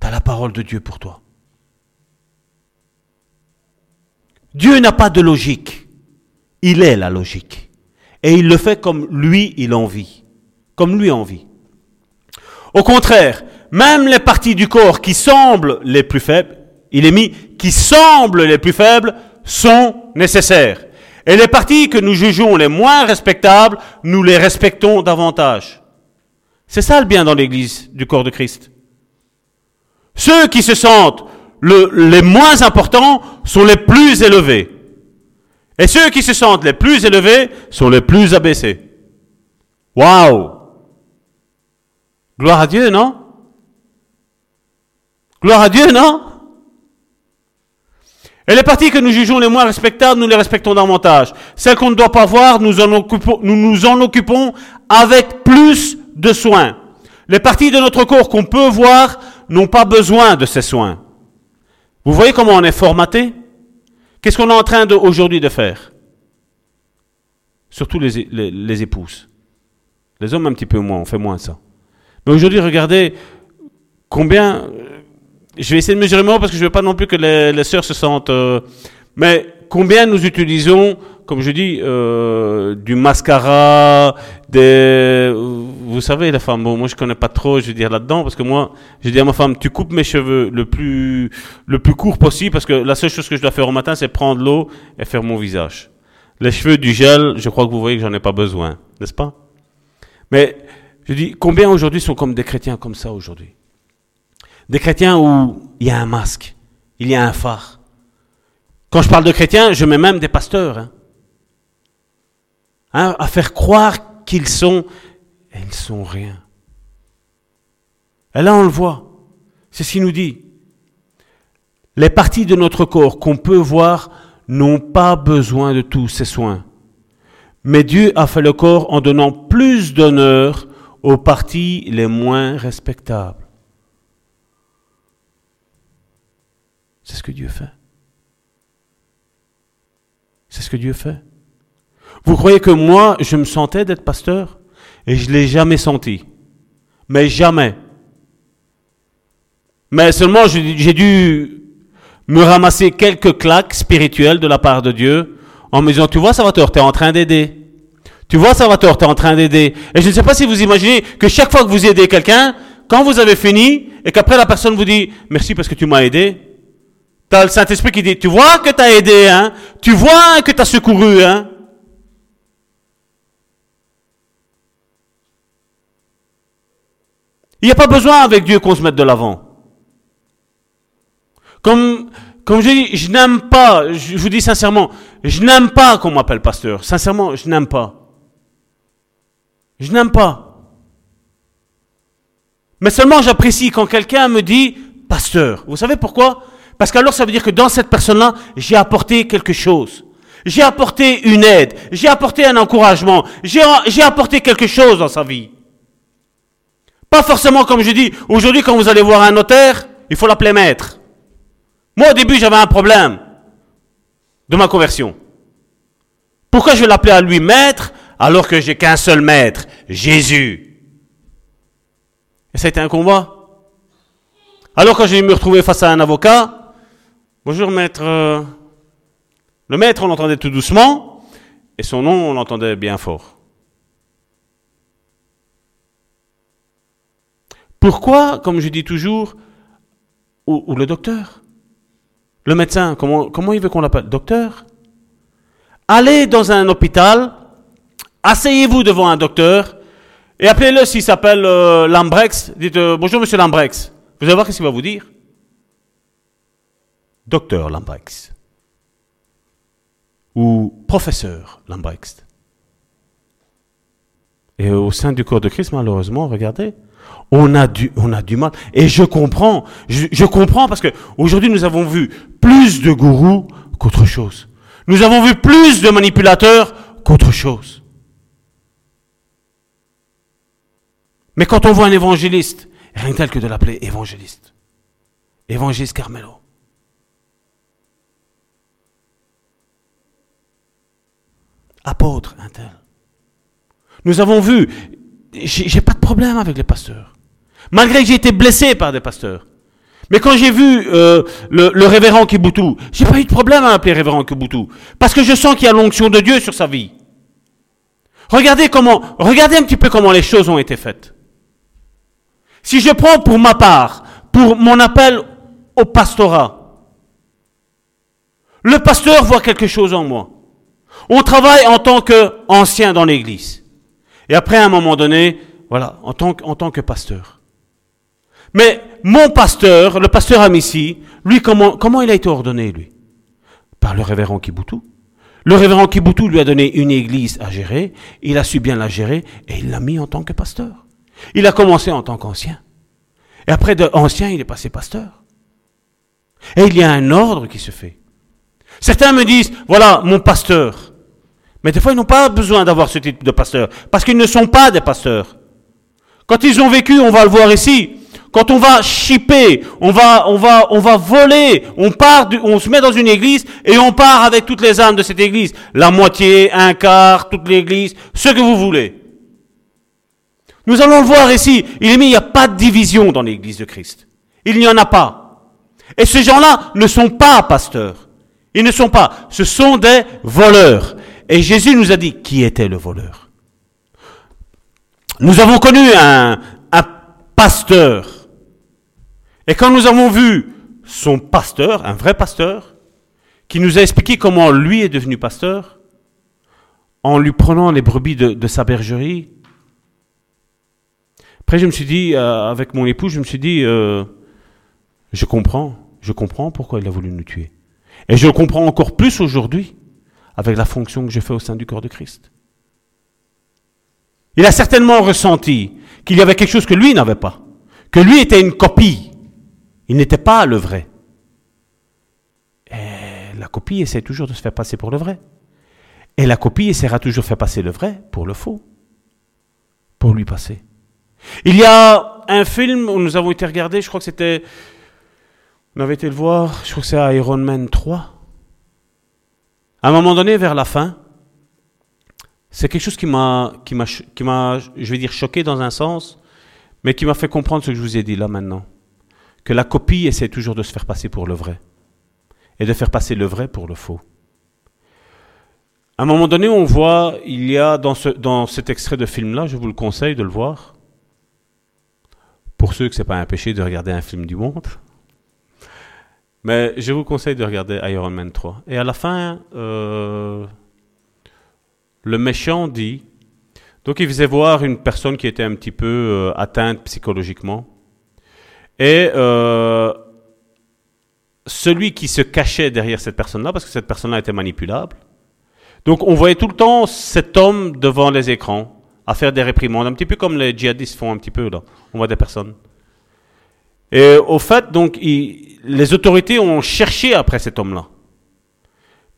tu as la parole de Dieu pour toi. Dieu n'a pas de logique. Il est la logique. Et il le fait comme lui, il en vit. Comme lui en vit. Au contraire, même les parties du corps qui semblent les plus faibles, il est mis, qui semblent les plus faibles, sont nécessaires. Et les parties que nous jugeons les moins respectables, nous les respectons davantage. C'est ça le bien dans l'Église du corps de Christ. Ceux qui se sentent les moins importants sont les plus élevés. Et ceux qui se sentent les plus élevés sont les plus abaissés. Waouh Gloire à Dieu, non? Gloire à Dieu, non? Et les parties que nous jugeons les moins respectables, nous les respectons davantage. Celles qu'on ne doit pas voir, nous, nous en occupons avec plus de soins. Les parties de notre corps qu'on peut voir n'ont pas besoin de ces soins. Vous voyez comment on est formaté? Qu'est-ce qu'on est en train aujourd'hui de faire? Surtout les, les, épouses. Les hommes un petit peu moins, on fait moins ça. Mais aujourd'hui, regardez combien... Je vais essayer de mesurer moi parce que je ne veux pas non plus que les, les sœurs se sentent... Euh, mais combien nous utilisons comme je dis, euh, du mascara, des, vous savez, la femme. Bon, moi je connais pas trop, je veux dire là-dedans, parce que moi, je dis à ma femme, tu coupes mes cheveux le plus, le plus court possible, parce que la seule chose que je dois faire au matin, c'est prendre l'eau et faire mon visage. Les cheveux, du gel, je crois que vous voyez que j'en ai pas besoin, n'est-ce pas? Mais je dis, combien aujourd'hui sont comme des chrétiens comme ça aujourd'hui? Des chrétiens où il y a un masque, il y a un phare. Quand je parle de chrétiens, je mets même des pasteurs. Hein. Hein, à faire croire qu'ils sont, et ils sont rien. Et là, on le voit. C'est ce qu'il nous dit. Les parties de notre corps qu'on peut voir n'ont pas besoin de tous ces soins. Mais Dieu a fait le corps en donnant plus d'honneur aux parties les moins respectables. C'est ce que Dieu fait. C'est ce que Dieu fait. Vous croyez que moi, je me sentais d'être pasteur? Et je ne l'ai jamais senti. Mais jamais. Mais seulement j'ai dû me ramasser quelques claques spirituelles de la part de Dieu en me disant, tu vois, Salvatore, tu es en train d'aider. Tu vois, Salvatore, tu es en train d'aider. Et je ne sais pas si vous imaginez que chaque fois que vous aidez quelqu'un, quand vous avez fini, et qu'après la personne vous dit, merci parce que tu m'as aidé, tu as le Saint-Esprit qui dit, tu vois que tu as aidé, hein, tu vois que tu as secouru, hein. Il n'y a pas besoin avec Dieu qu'on se mette de l'avant. Comme, comme je dis, je n'aime pas, je vous dis sincèrement, je n'aime pas qu'on m'appelle pasteur. Sincèrement, je n'aime pas. Je n'aime pas. Mais seulement j'apprécie quand quelqu'un me dit pasteur. Vous savez pourquoi? Parce qu'alors ça veut dire que dans cette personne-là, j'ai apporté quelque chose. J'ai apporté une aide. J'ai apporté un encouragement. J'ai apporté quelque chose dans sa vie. Pas forcément comme je dis, aujourd'hui quand vous allez voir un notaire, il faut l'appeler maître. Moi au début j'avais un problème de ma conversion. Pourquoi je l'appeler à lui maître alors que j'ai qu'un seul maître, Jésus? Et ça a été un combat. Alors quand j'ai me retrouver face à un avocat, bonjour maître, euh, le maître on l'entendait tout doucement et son nom on l'entendait bien fort. Pourquoi, comme je dis toujours, ou, le docteur Le médecin, comment, il veut qu'on l'appelle Docteur? Allez dans un hôpital, asseyez-vous devant un docteur et appelez-le s'il s'appelle euh, Lambrex. Dites euh, bonjour monsieur Lambrex. Vous allez voir ce qu'il va vous dire. Docteur Lambrex. Ou professeur Lambrex. Et au sein du corps de Christ, malheureusement, regardez, on a du, mal. Et je comprends, je, comprends parce que aujourd'hui nous avons vu plus de gourous qu'autre chose. Nous avons vu plus de manipulateurs qu'autre chose. Mais quand on voit un évangéliste, rien tel que de l'appeler évangéliste. Évangéliste Carmelo. Apôtre, un tel. Nous avons vu, j'ai pas de problème avec les pasteurs. Malgré que j'ai été blessé par des pasteurs. Mais quand j'ai vu euh, le, le, révérend Kibutu, j'ai pas eu de problème à appeler révérend Kibutu. Parce que je sens qu'il y a l'onction de Dieu sur sa vie. Regardez comment, regardez un petit peu comment les choses ont été faites. Si je prends pour ma part, pour mon appel au pastorat, le pasteur voit quelque chose en moi. On travaille en tant qu'ancien dans l'église. Et après, à un moment donné, voilà, en tant, en tant que pasteur. Mais mon pasteur, le pasteur Amici, lui, comment, comment il a été ordonné, lui? Par le révérend Kibutu. Le révérend Kibutu lui a donné une église à gérer, il a su bien la gérer, et il l'a mis en tant que pasteur. Il a commencé en tant qu'ancien. Et après de ancien, il est passé pasteur. Et il y a un ordre qui se fait. Certains me disent, voilà, mon pasteur. Mais des fois, ils n'ont pas besoin d'avoir ce titre de pasteur, parce qu'ils ne sont pas des pasteurs. Quand ils ont vécu, on va le voir ici, quand on va chipper, on va, on va, on va voler, on part, on se met dans une église et on part avec toutes les âmes de cette église. La moitié, un quart, toute l'église, ce que vous voulez. Nous allons le voir ici. Il est mis, il n'y a pas de division dans l'église de Christ. Il n'y en a pas. Et ces gens-là ne sont pas pasteurs. Ils ne sont pas. Ce sont des voleurs. Et Jésus nous a dit qui était le voleur? Nous avons connu un, pasteur et quand nous avons vu son pasteur, un vrai pasteur, qui nous a expliqué comment lui est devenu pasteur, en lui prenant les brebis de, sa bergerie, après je me suis dit, euh, avec mon époux, je me suis dit, euh, je comprends, je comprends pourquoi il a voulu nous tuer. Et je le comprends encore plus aujourd'hui, avec la fonction que j'ai fait au sein du corps de Christ. Il a certainement ressenti qu'il y avait quelque chose que lui n'avait pas, que lui était une copie il n'était pas le vrai. Et la copie essaie toujours de se faire passer pour le vrai. Et la copie essaiera toujours de faire passer le vrai pour le faux. Pour lui passer. Il y a un film où nous avons été regardés, je crois que c'était. On avait été le voir, je crois que c'est Iron Man 3. À un moment donné, vers la fin, c'est quelque chose qui m'a, qui m'a, je vais dire, choqué dans un sens, mais qui m'a fait comprendre ce que je vous ai dit là maintenant. Que la copie essaie toujours de se faire passer pour le vrai. Et de faire passer le vrai pour le faux. À un moment donné, on voit, il y a dans, ce, dans cet extrait de film-là, je vous le conseille de le voir. Pour ceux que ce n'est pas un péché de regarder un film du monde. Mais je vous conseille de regarder Iron Man 3. Et à la fin, euh, le méchant dit, donc il faisait voir une personne qui était un petit peu euh, atteinte psychologiquement. Et euh, celui qui se cachait derrière cette personne-là, parce que cette personne-là était manipulable. Donc on voyait tout le temps cet homme devant les écrans à faire des réprimandes, un petit peu comme les djihadistes font un petit peu là. On voit des personnes. Et au fait, donc, les autorités ont cherché après cet homme-là.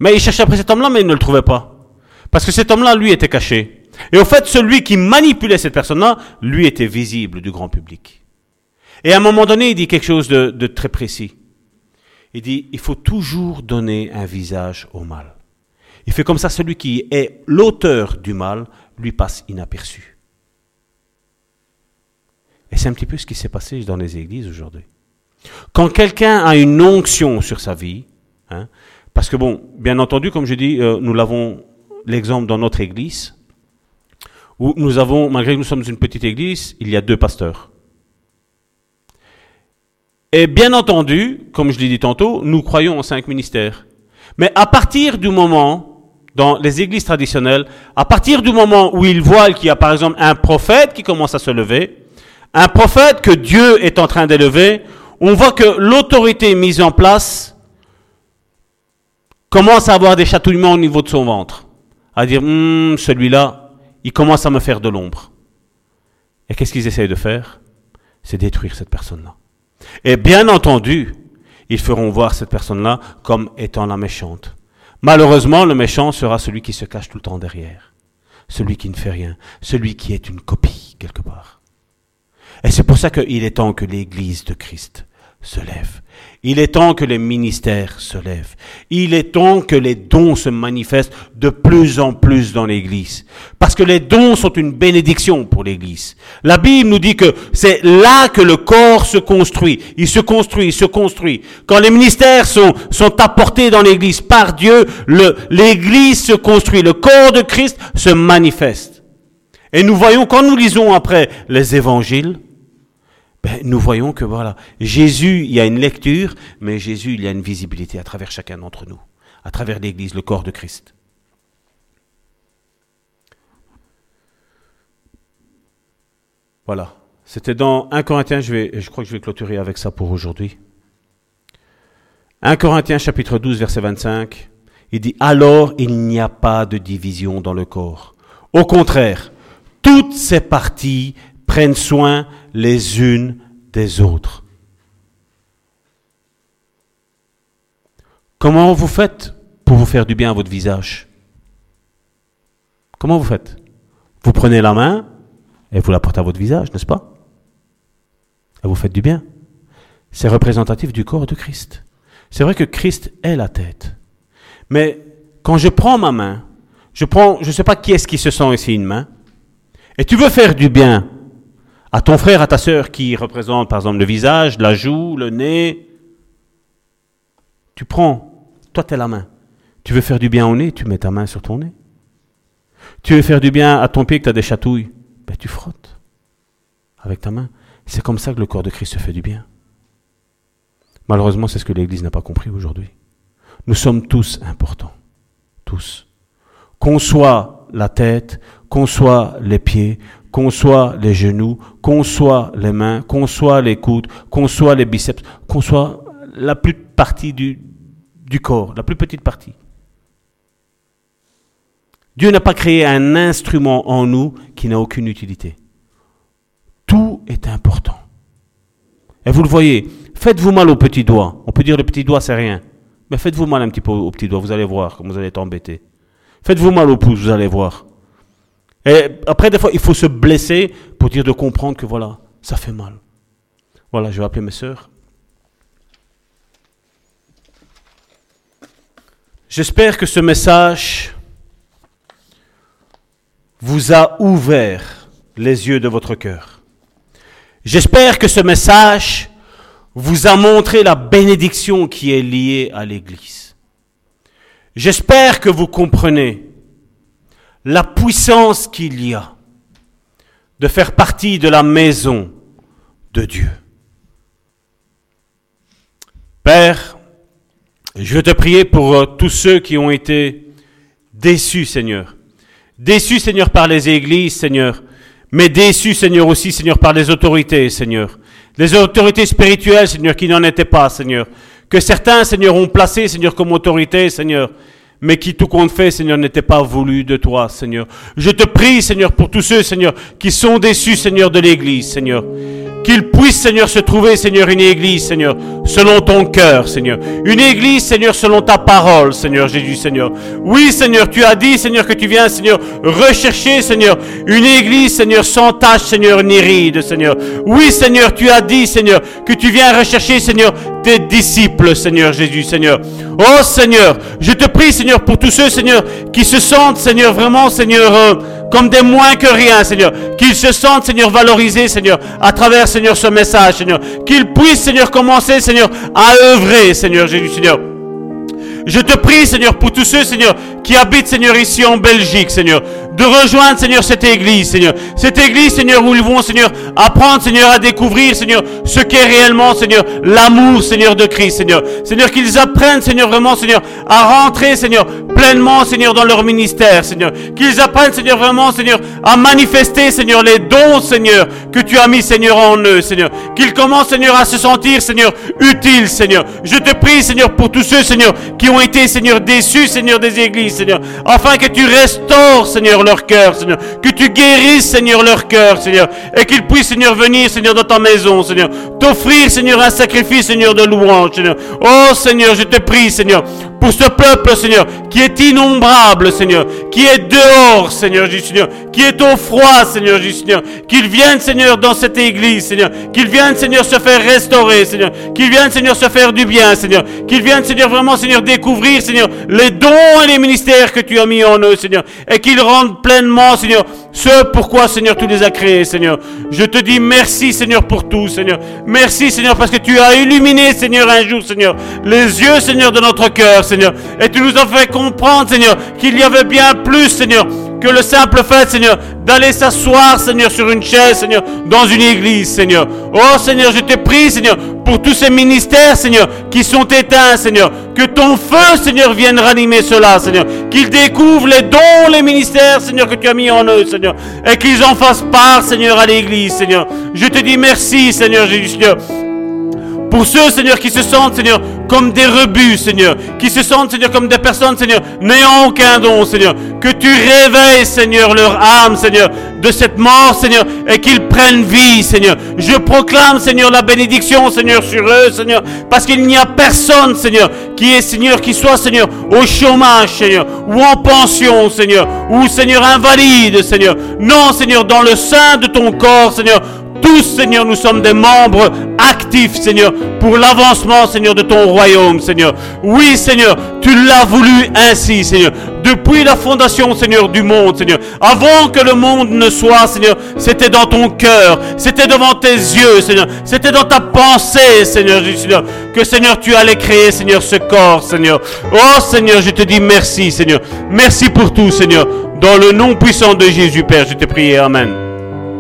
Mais ils cherchaient après cet homme-là, mais ils ne le trouvaient pas. Parce que cet homme-là, lui, était caché. Et au fait, celui qui manipulait cette personne-là, lui, était visible du grand public. Et à un moment donné, il dit quelque chose de, très précis. Il dit, il faut toujours donner un visage au mal. Il fait comme ça, celui qui est l'auteur du mal lui passe inaperçu. Et c'est un petit peu ce qui s'est passé dans les églises aujourd'hui. Quand quelqu'un a une onction sur sa vie, hein, parce que bon, bien entendu, comme je dis, euh, nous l'avons l'exemple dans notre église, où nous avons, malgré que nous sommes une petite église, il y a deux pasteurs. Et bien entendu, comme je l'ai dit tantôt, nous croyons en cinq ministères. Mais à partir du moment, dans les églises traditionnelles, à partir du moment où ils voient qu'il y a par exemple un prophète qui commence à se lever, un prophète que Dieu est en train d'élever, on voit que l'autorité mise en place commence à avoir des chatouillements au niveau de son ventre. À dire, hum, celui-là, il commence à me faire de l'ombre. Et qu'est-ce qu'ils essayent de faire? C'est détruire cette personne-là. Et bien entendu, ils feront voir cette personne-là comme étant la méchante. Malheureusement, le méchant sera celui qui se cache tout le temps derrière. Celui qui ne fait rien. Celui qui est une copie, quelque part. Et c'est pour ça qu'il est temps que l'Église de Christ se lève. Il est temps que les ministères se lèvent. Il est temps que les dons se manifestent de plus en plus dans l'Église. Parce que les dons sont une bénédiction pour l'Église. La Bible nous dit que c'est là que le corps se construit. Il se construit, il se construit. Quand les ministères sont, sont apportés dans l'Église par Dieu, l'Église se construit. Le corps de Christ se manifeste. Et nous voyons, quand nous lisons après les évangiles, ben, nous voyons que voilà, Jésus, il y a une lecture, mais Jésus, il y a une visibilité à travers chacun d'entre nous, à travers l'Église, le corps de Christ. Voilà. C'était dans 1 Corinthiens, je, vais, je crois que je vais clôturer avec ça pour aujourd'hui. 1 Corinthiens chapitre 12 verset 25, il dit, alors il n'y a pas de division dans le corps. Au contraire, toutes ces parties prennent soin les unes des autres. Comment vous faites pour vous faire du bien à votre visage? Comment vous faites? Vous prenez la main et vous la portez à votre visage, n'est-ce pas? Et vous faites du bien. C'est représentatif du corps de Christ. C'est vrai que Christ est la tête. Mais quand je prends ma main, je prends, je ne sais pas qui est-ce qui se sent ici une main, et tu veux faire du bien à ton frère, à ta sœur qui représente par exemple le visage, la joue, le nez, tu prends, toi tu es la main. Tu veux faire du bien au nez, tu mets ta main sur ton nez. Tu veux faire du bien à ton pied que tu as des chatouilles, ben tu frottes avec ta main. C'est comme ça que le corps de Christ se fait du bien. Malheureusement, c'est ce que l'Église n'a pas compris aujourd'hui. Nous sommes tous importants. Tous. Qu'on soit la tête, qu'on soit les pieds, qu'on soit les genoux, qu'on soit les mains, qu'on soit les coudes, qu'on soit les biceps, qu'on soit la plus partie du, corps, la plus petite partie. Dieu n'a pas créé un instrument en nous qui n'a aucune utilité. Tout est important. Et vous le voyez, faites-vous mal au petit doigt. On peut dire le petit doigt c'est rien. Mais faites-vous mal un petit peu au petit doigt, vous allez voir comme vous allez être embêté. Faites-vous mal au pouce, vous allez voir. Et après, des fois, il faut se blesser pour dire de comprendre que voilà, ça fait mal. Voilà, je vais appeler mes sœurs. J'espère que ce message vous a ouvert les yeux de votre cœur. J'espère que ce message vous a montré la bénédiction qui est liée à l'Église. J'espère que vous comprenez la puissance qu'il y a de faire partie de la maison de Dieu. Père, je veux te prier pour euh, tous ceux qui ont été déçus, Seigneur. Déçus, Seigneur, par les églises, Seigneur. Mais déçus, Seigneur, aussi, Seigneur, par les autorités, Seigneur. Les autorités spirituelles, Seigneur, qui n'en étaient pas, Seigneur. Que certains, Seigneur, ont placé, Seigneur, comme autorité, Seigneur. Mais qui, tout compte fait, Seigneur, n'était pas voulu de toi, Seigneur. Je te prie, Seigneur, pour tous ceux, Seigneur, qui sont déçus, Seigneur, de l'Église, Seigneur. Qu'il puisse, Seigneur, se trouver, Seigneur, une église, Seigneur, selon ton cœur, Seigneur. Une église, Seigneur, selon ta parole, Seigneur Jésus, Seigneur. Oui, Seigneur, tu as dit, Seigneur, que tu viens, Seigneur, rechercher, Seigneur, une église, Seigneur, sans tache, Seigneur, ni ride, Seigneur. Oui, Seigneur, tu as dit, Seigneur, que tu viens rechercher, Seigneur, tes disciples, Seigneur Jésus, Seigneur. Oh, Seigneur, je te prie, Seigneur, pour tous ceux, Seigneur, qui se sentent, Seigneur, vraiment, Seigneur, euh, comme des moins que rien, Seigneur. Qu'ils se sentent, Seigneur, valorisés, Seigneur, à travers, Seigneur, ce message, Seigneur. Qu'ils puissent, Seigneur, commencer, Seigneur, à œuvrer, Seigneur Jésus, Seigneur. Je te prie, Seigneur, pour tous ceux, Seigneur, qui habitent, Seigneur, ici en Belgique, Seigneur, de rejoindre, Seigneur, cette église, Seigneur. Cette église, Seigneur, où ils vont, Seigneur, apprendre, Seigneur, à découvrir, Seigneur, ce qu'est réellement, Seigneur, l'amour, Seigneur, de Christ, Seigneur. Seigneur, qu'ils apprennent, Seigneur, vraiment, Seigneur, à rentrer, Seigneur, pleinement, Seigneur, dans leur ministère, Seigneur. Qu'ils apprennent, Seigneur, vraiment, Seigneur, à manifester, Seigneur, les dons, Seigneur, que tu as mis, Seigneur, en eux, Seigneur. Qu'ils commencent, Seigneur, à se sentir, Seigneur, utiles, Seigneur. Je te prie, Seigneur, pour tous ceux, Seigneur, qui ont été, Seigneur, déçus, Seigneur, des églises, Seigneur, afin que tu restaures, Seigneur, cœur, Seigneur, que tu guérisses, Seigneur, leur cœur, Seigneur, et qu'ils puissent, Seigneur, venir, Seigneur, dans ta maison, Seigneur, t'offrir, Seigneur, un sacrifice, Seigneur, de louange, Seigneur. Oh, Seigneur, je te prie, Seigneur, pour ce peuple, Seigneur, qui est innombrable, Seigneur, qui est dehors, Seigneur, Jésus, Seigneur, qui est au froid, Seigneur, Jésus, Seigneur, qu'ils viennent, Seigneur, dans cette église, Seigneur, qu'ils viennent, Seigneur, se faire restaurer, Seigneur, qu'ils viennent, Seigneur, se faire du bien, Seigneur, qu'ils viennent, Seigneur, vraiment, Seigneur, découvrir, Seigneur, les dons et les ministères que tu as mis en eux, Seigneur, et qu'ils rendent pleinement, Seigneur, ce pourquoi, Seigneur, tu les as créés, Seigneur. Je te dis merci, Seigneur, pour tout, Seigneur. Merci, Seigneur, parce que tu as illuminé, Seigneur, un jour, Seigneur, les yeux, Seigneur, de notre cœur, Seigneur. Et tu nous as fait comprendre, Seigneur, qu'il y avait bien plus, Seigneur, que le simple fait, Seigneur, d'aller s'asseoir, Seigneur, sur une chaise, Seigneur, dans une église, Seigneur. Oh, Seigneur, je te prie, Seigneur, pour tous ces ministères, Seigneur, qui sont éteints, Seigneur. Que ton feu, Seigneur, vienne ranimer cela, Seigneur. Qu'ils découvrent les dons, les ministères, Seigneur, que tu as mis en eux, Seigneur. Et qu'ils en fassent part, Seigneur, à l'église, Seigneur. Je te dis merci, Seigneur Jésus, Seigneur. Pour ceux, Seigneur, qui se sentent, Seigneur, comme des rebuts, Seigneur. Qui se sentent, Seigneur, comme des personnes, Seigneur, n'ayant aucun don, Seigneur. Que tu réveilles, Seigneur, leur âme, Seigneur, de cette mort, Seigneur, et qu'ils prennent vie, Seigneur. Je proclame, Seigneur, la bénédiction, Seigneur, sur eux, Seigneur. Parce qu'il n'y a personne, Seigneur, qui est, Seigneur, qui soit, Seigneur, au chômage, Seigneur, ou en pension, Seigneur, ou, Seigneur, invalide, Seigneur. Non, Seigneur, dans le sein de ton corps, Seigneur, tous, Seigneur, nous sommes des membres actifs, Seigneur, pour l'avancement, Seigneur, de ton royaume, Seigneur. Oui, Seigneur, tu l'as voulu ainsi, Seigneur. Depuis la fondation, Seigneur, du monde, Seigneur. Avant que le monde ne soit, Seigneur, c'était dans ton cœur, c'était devant tes yeux, Seigneur. C'était dans ta pensée, Seigneur, Seigneur, que, Seigneur, tu allais créer, Seigneur, ce corps, Seigneur. Oh, Seigneur, je te dis merci, Seigneur. Merci pour tout, Seigneur. Dans le nom puissant de Jésus, Père, je te prie. Amen.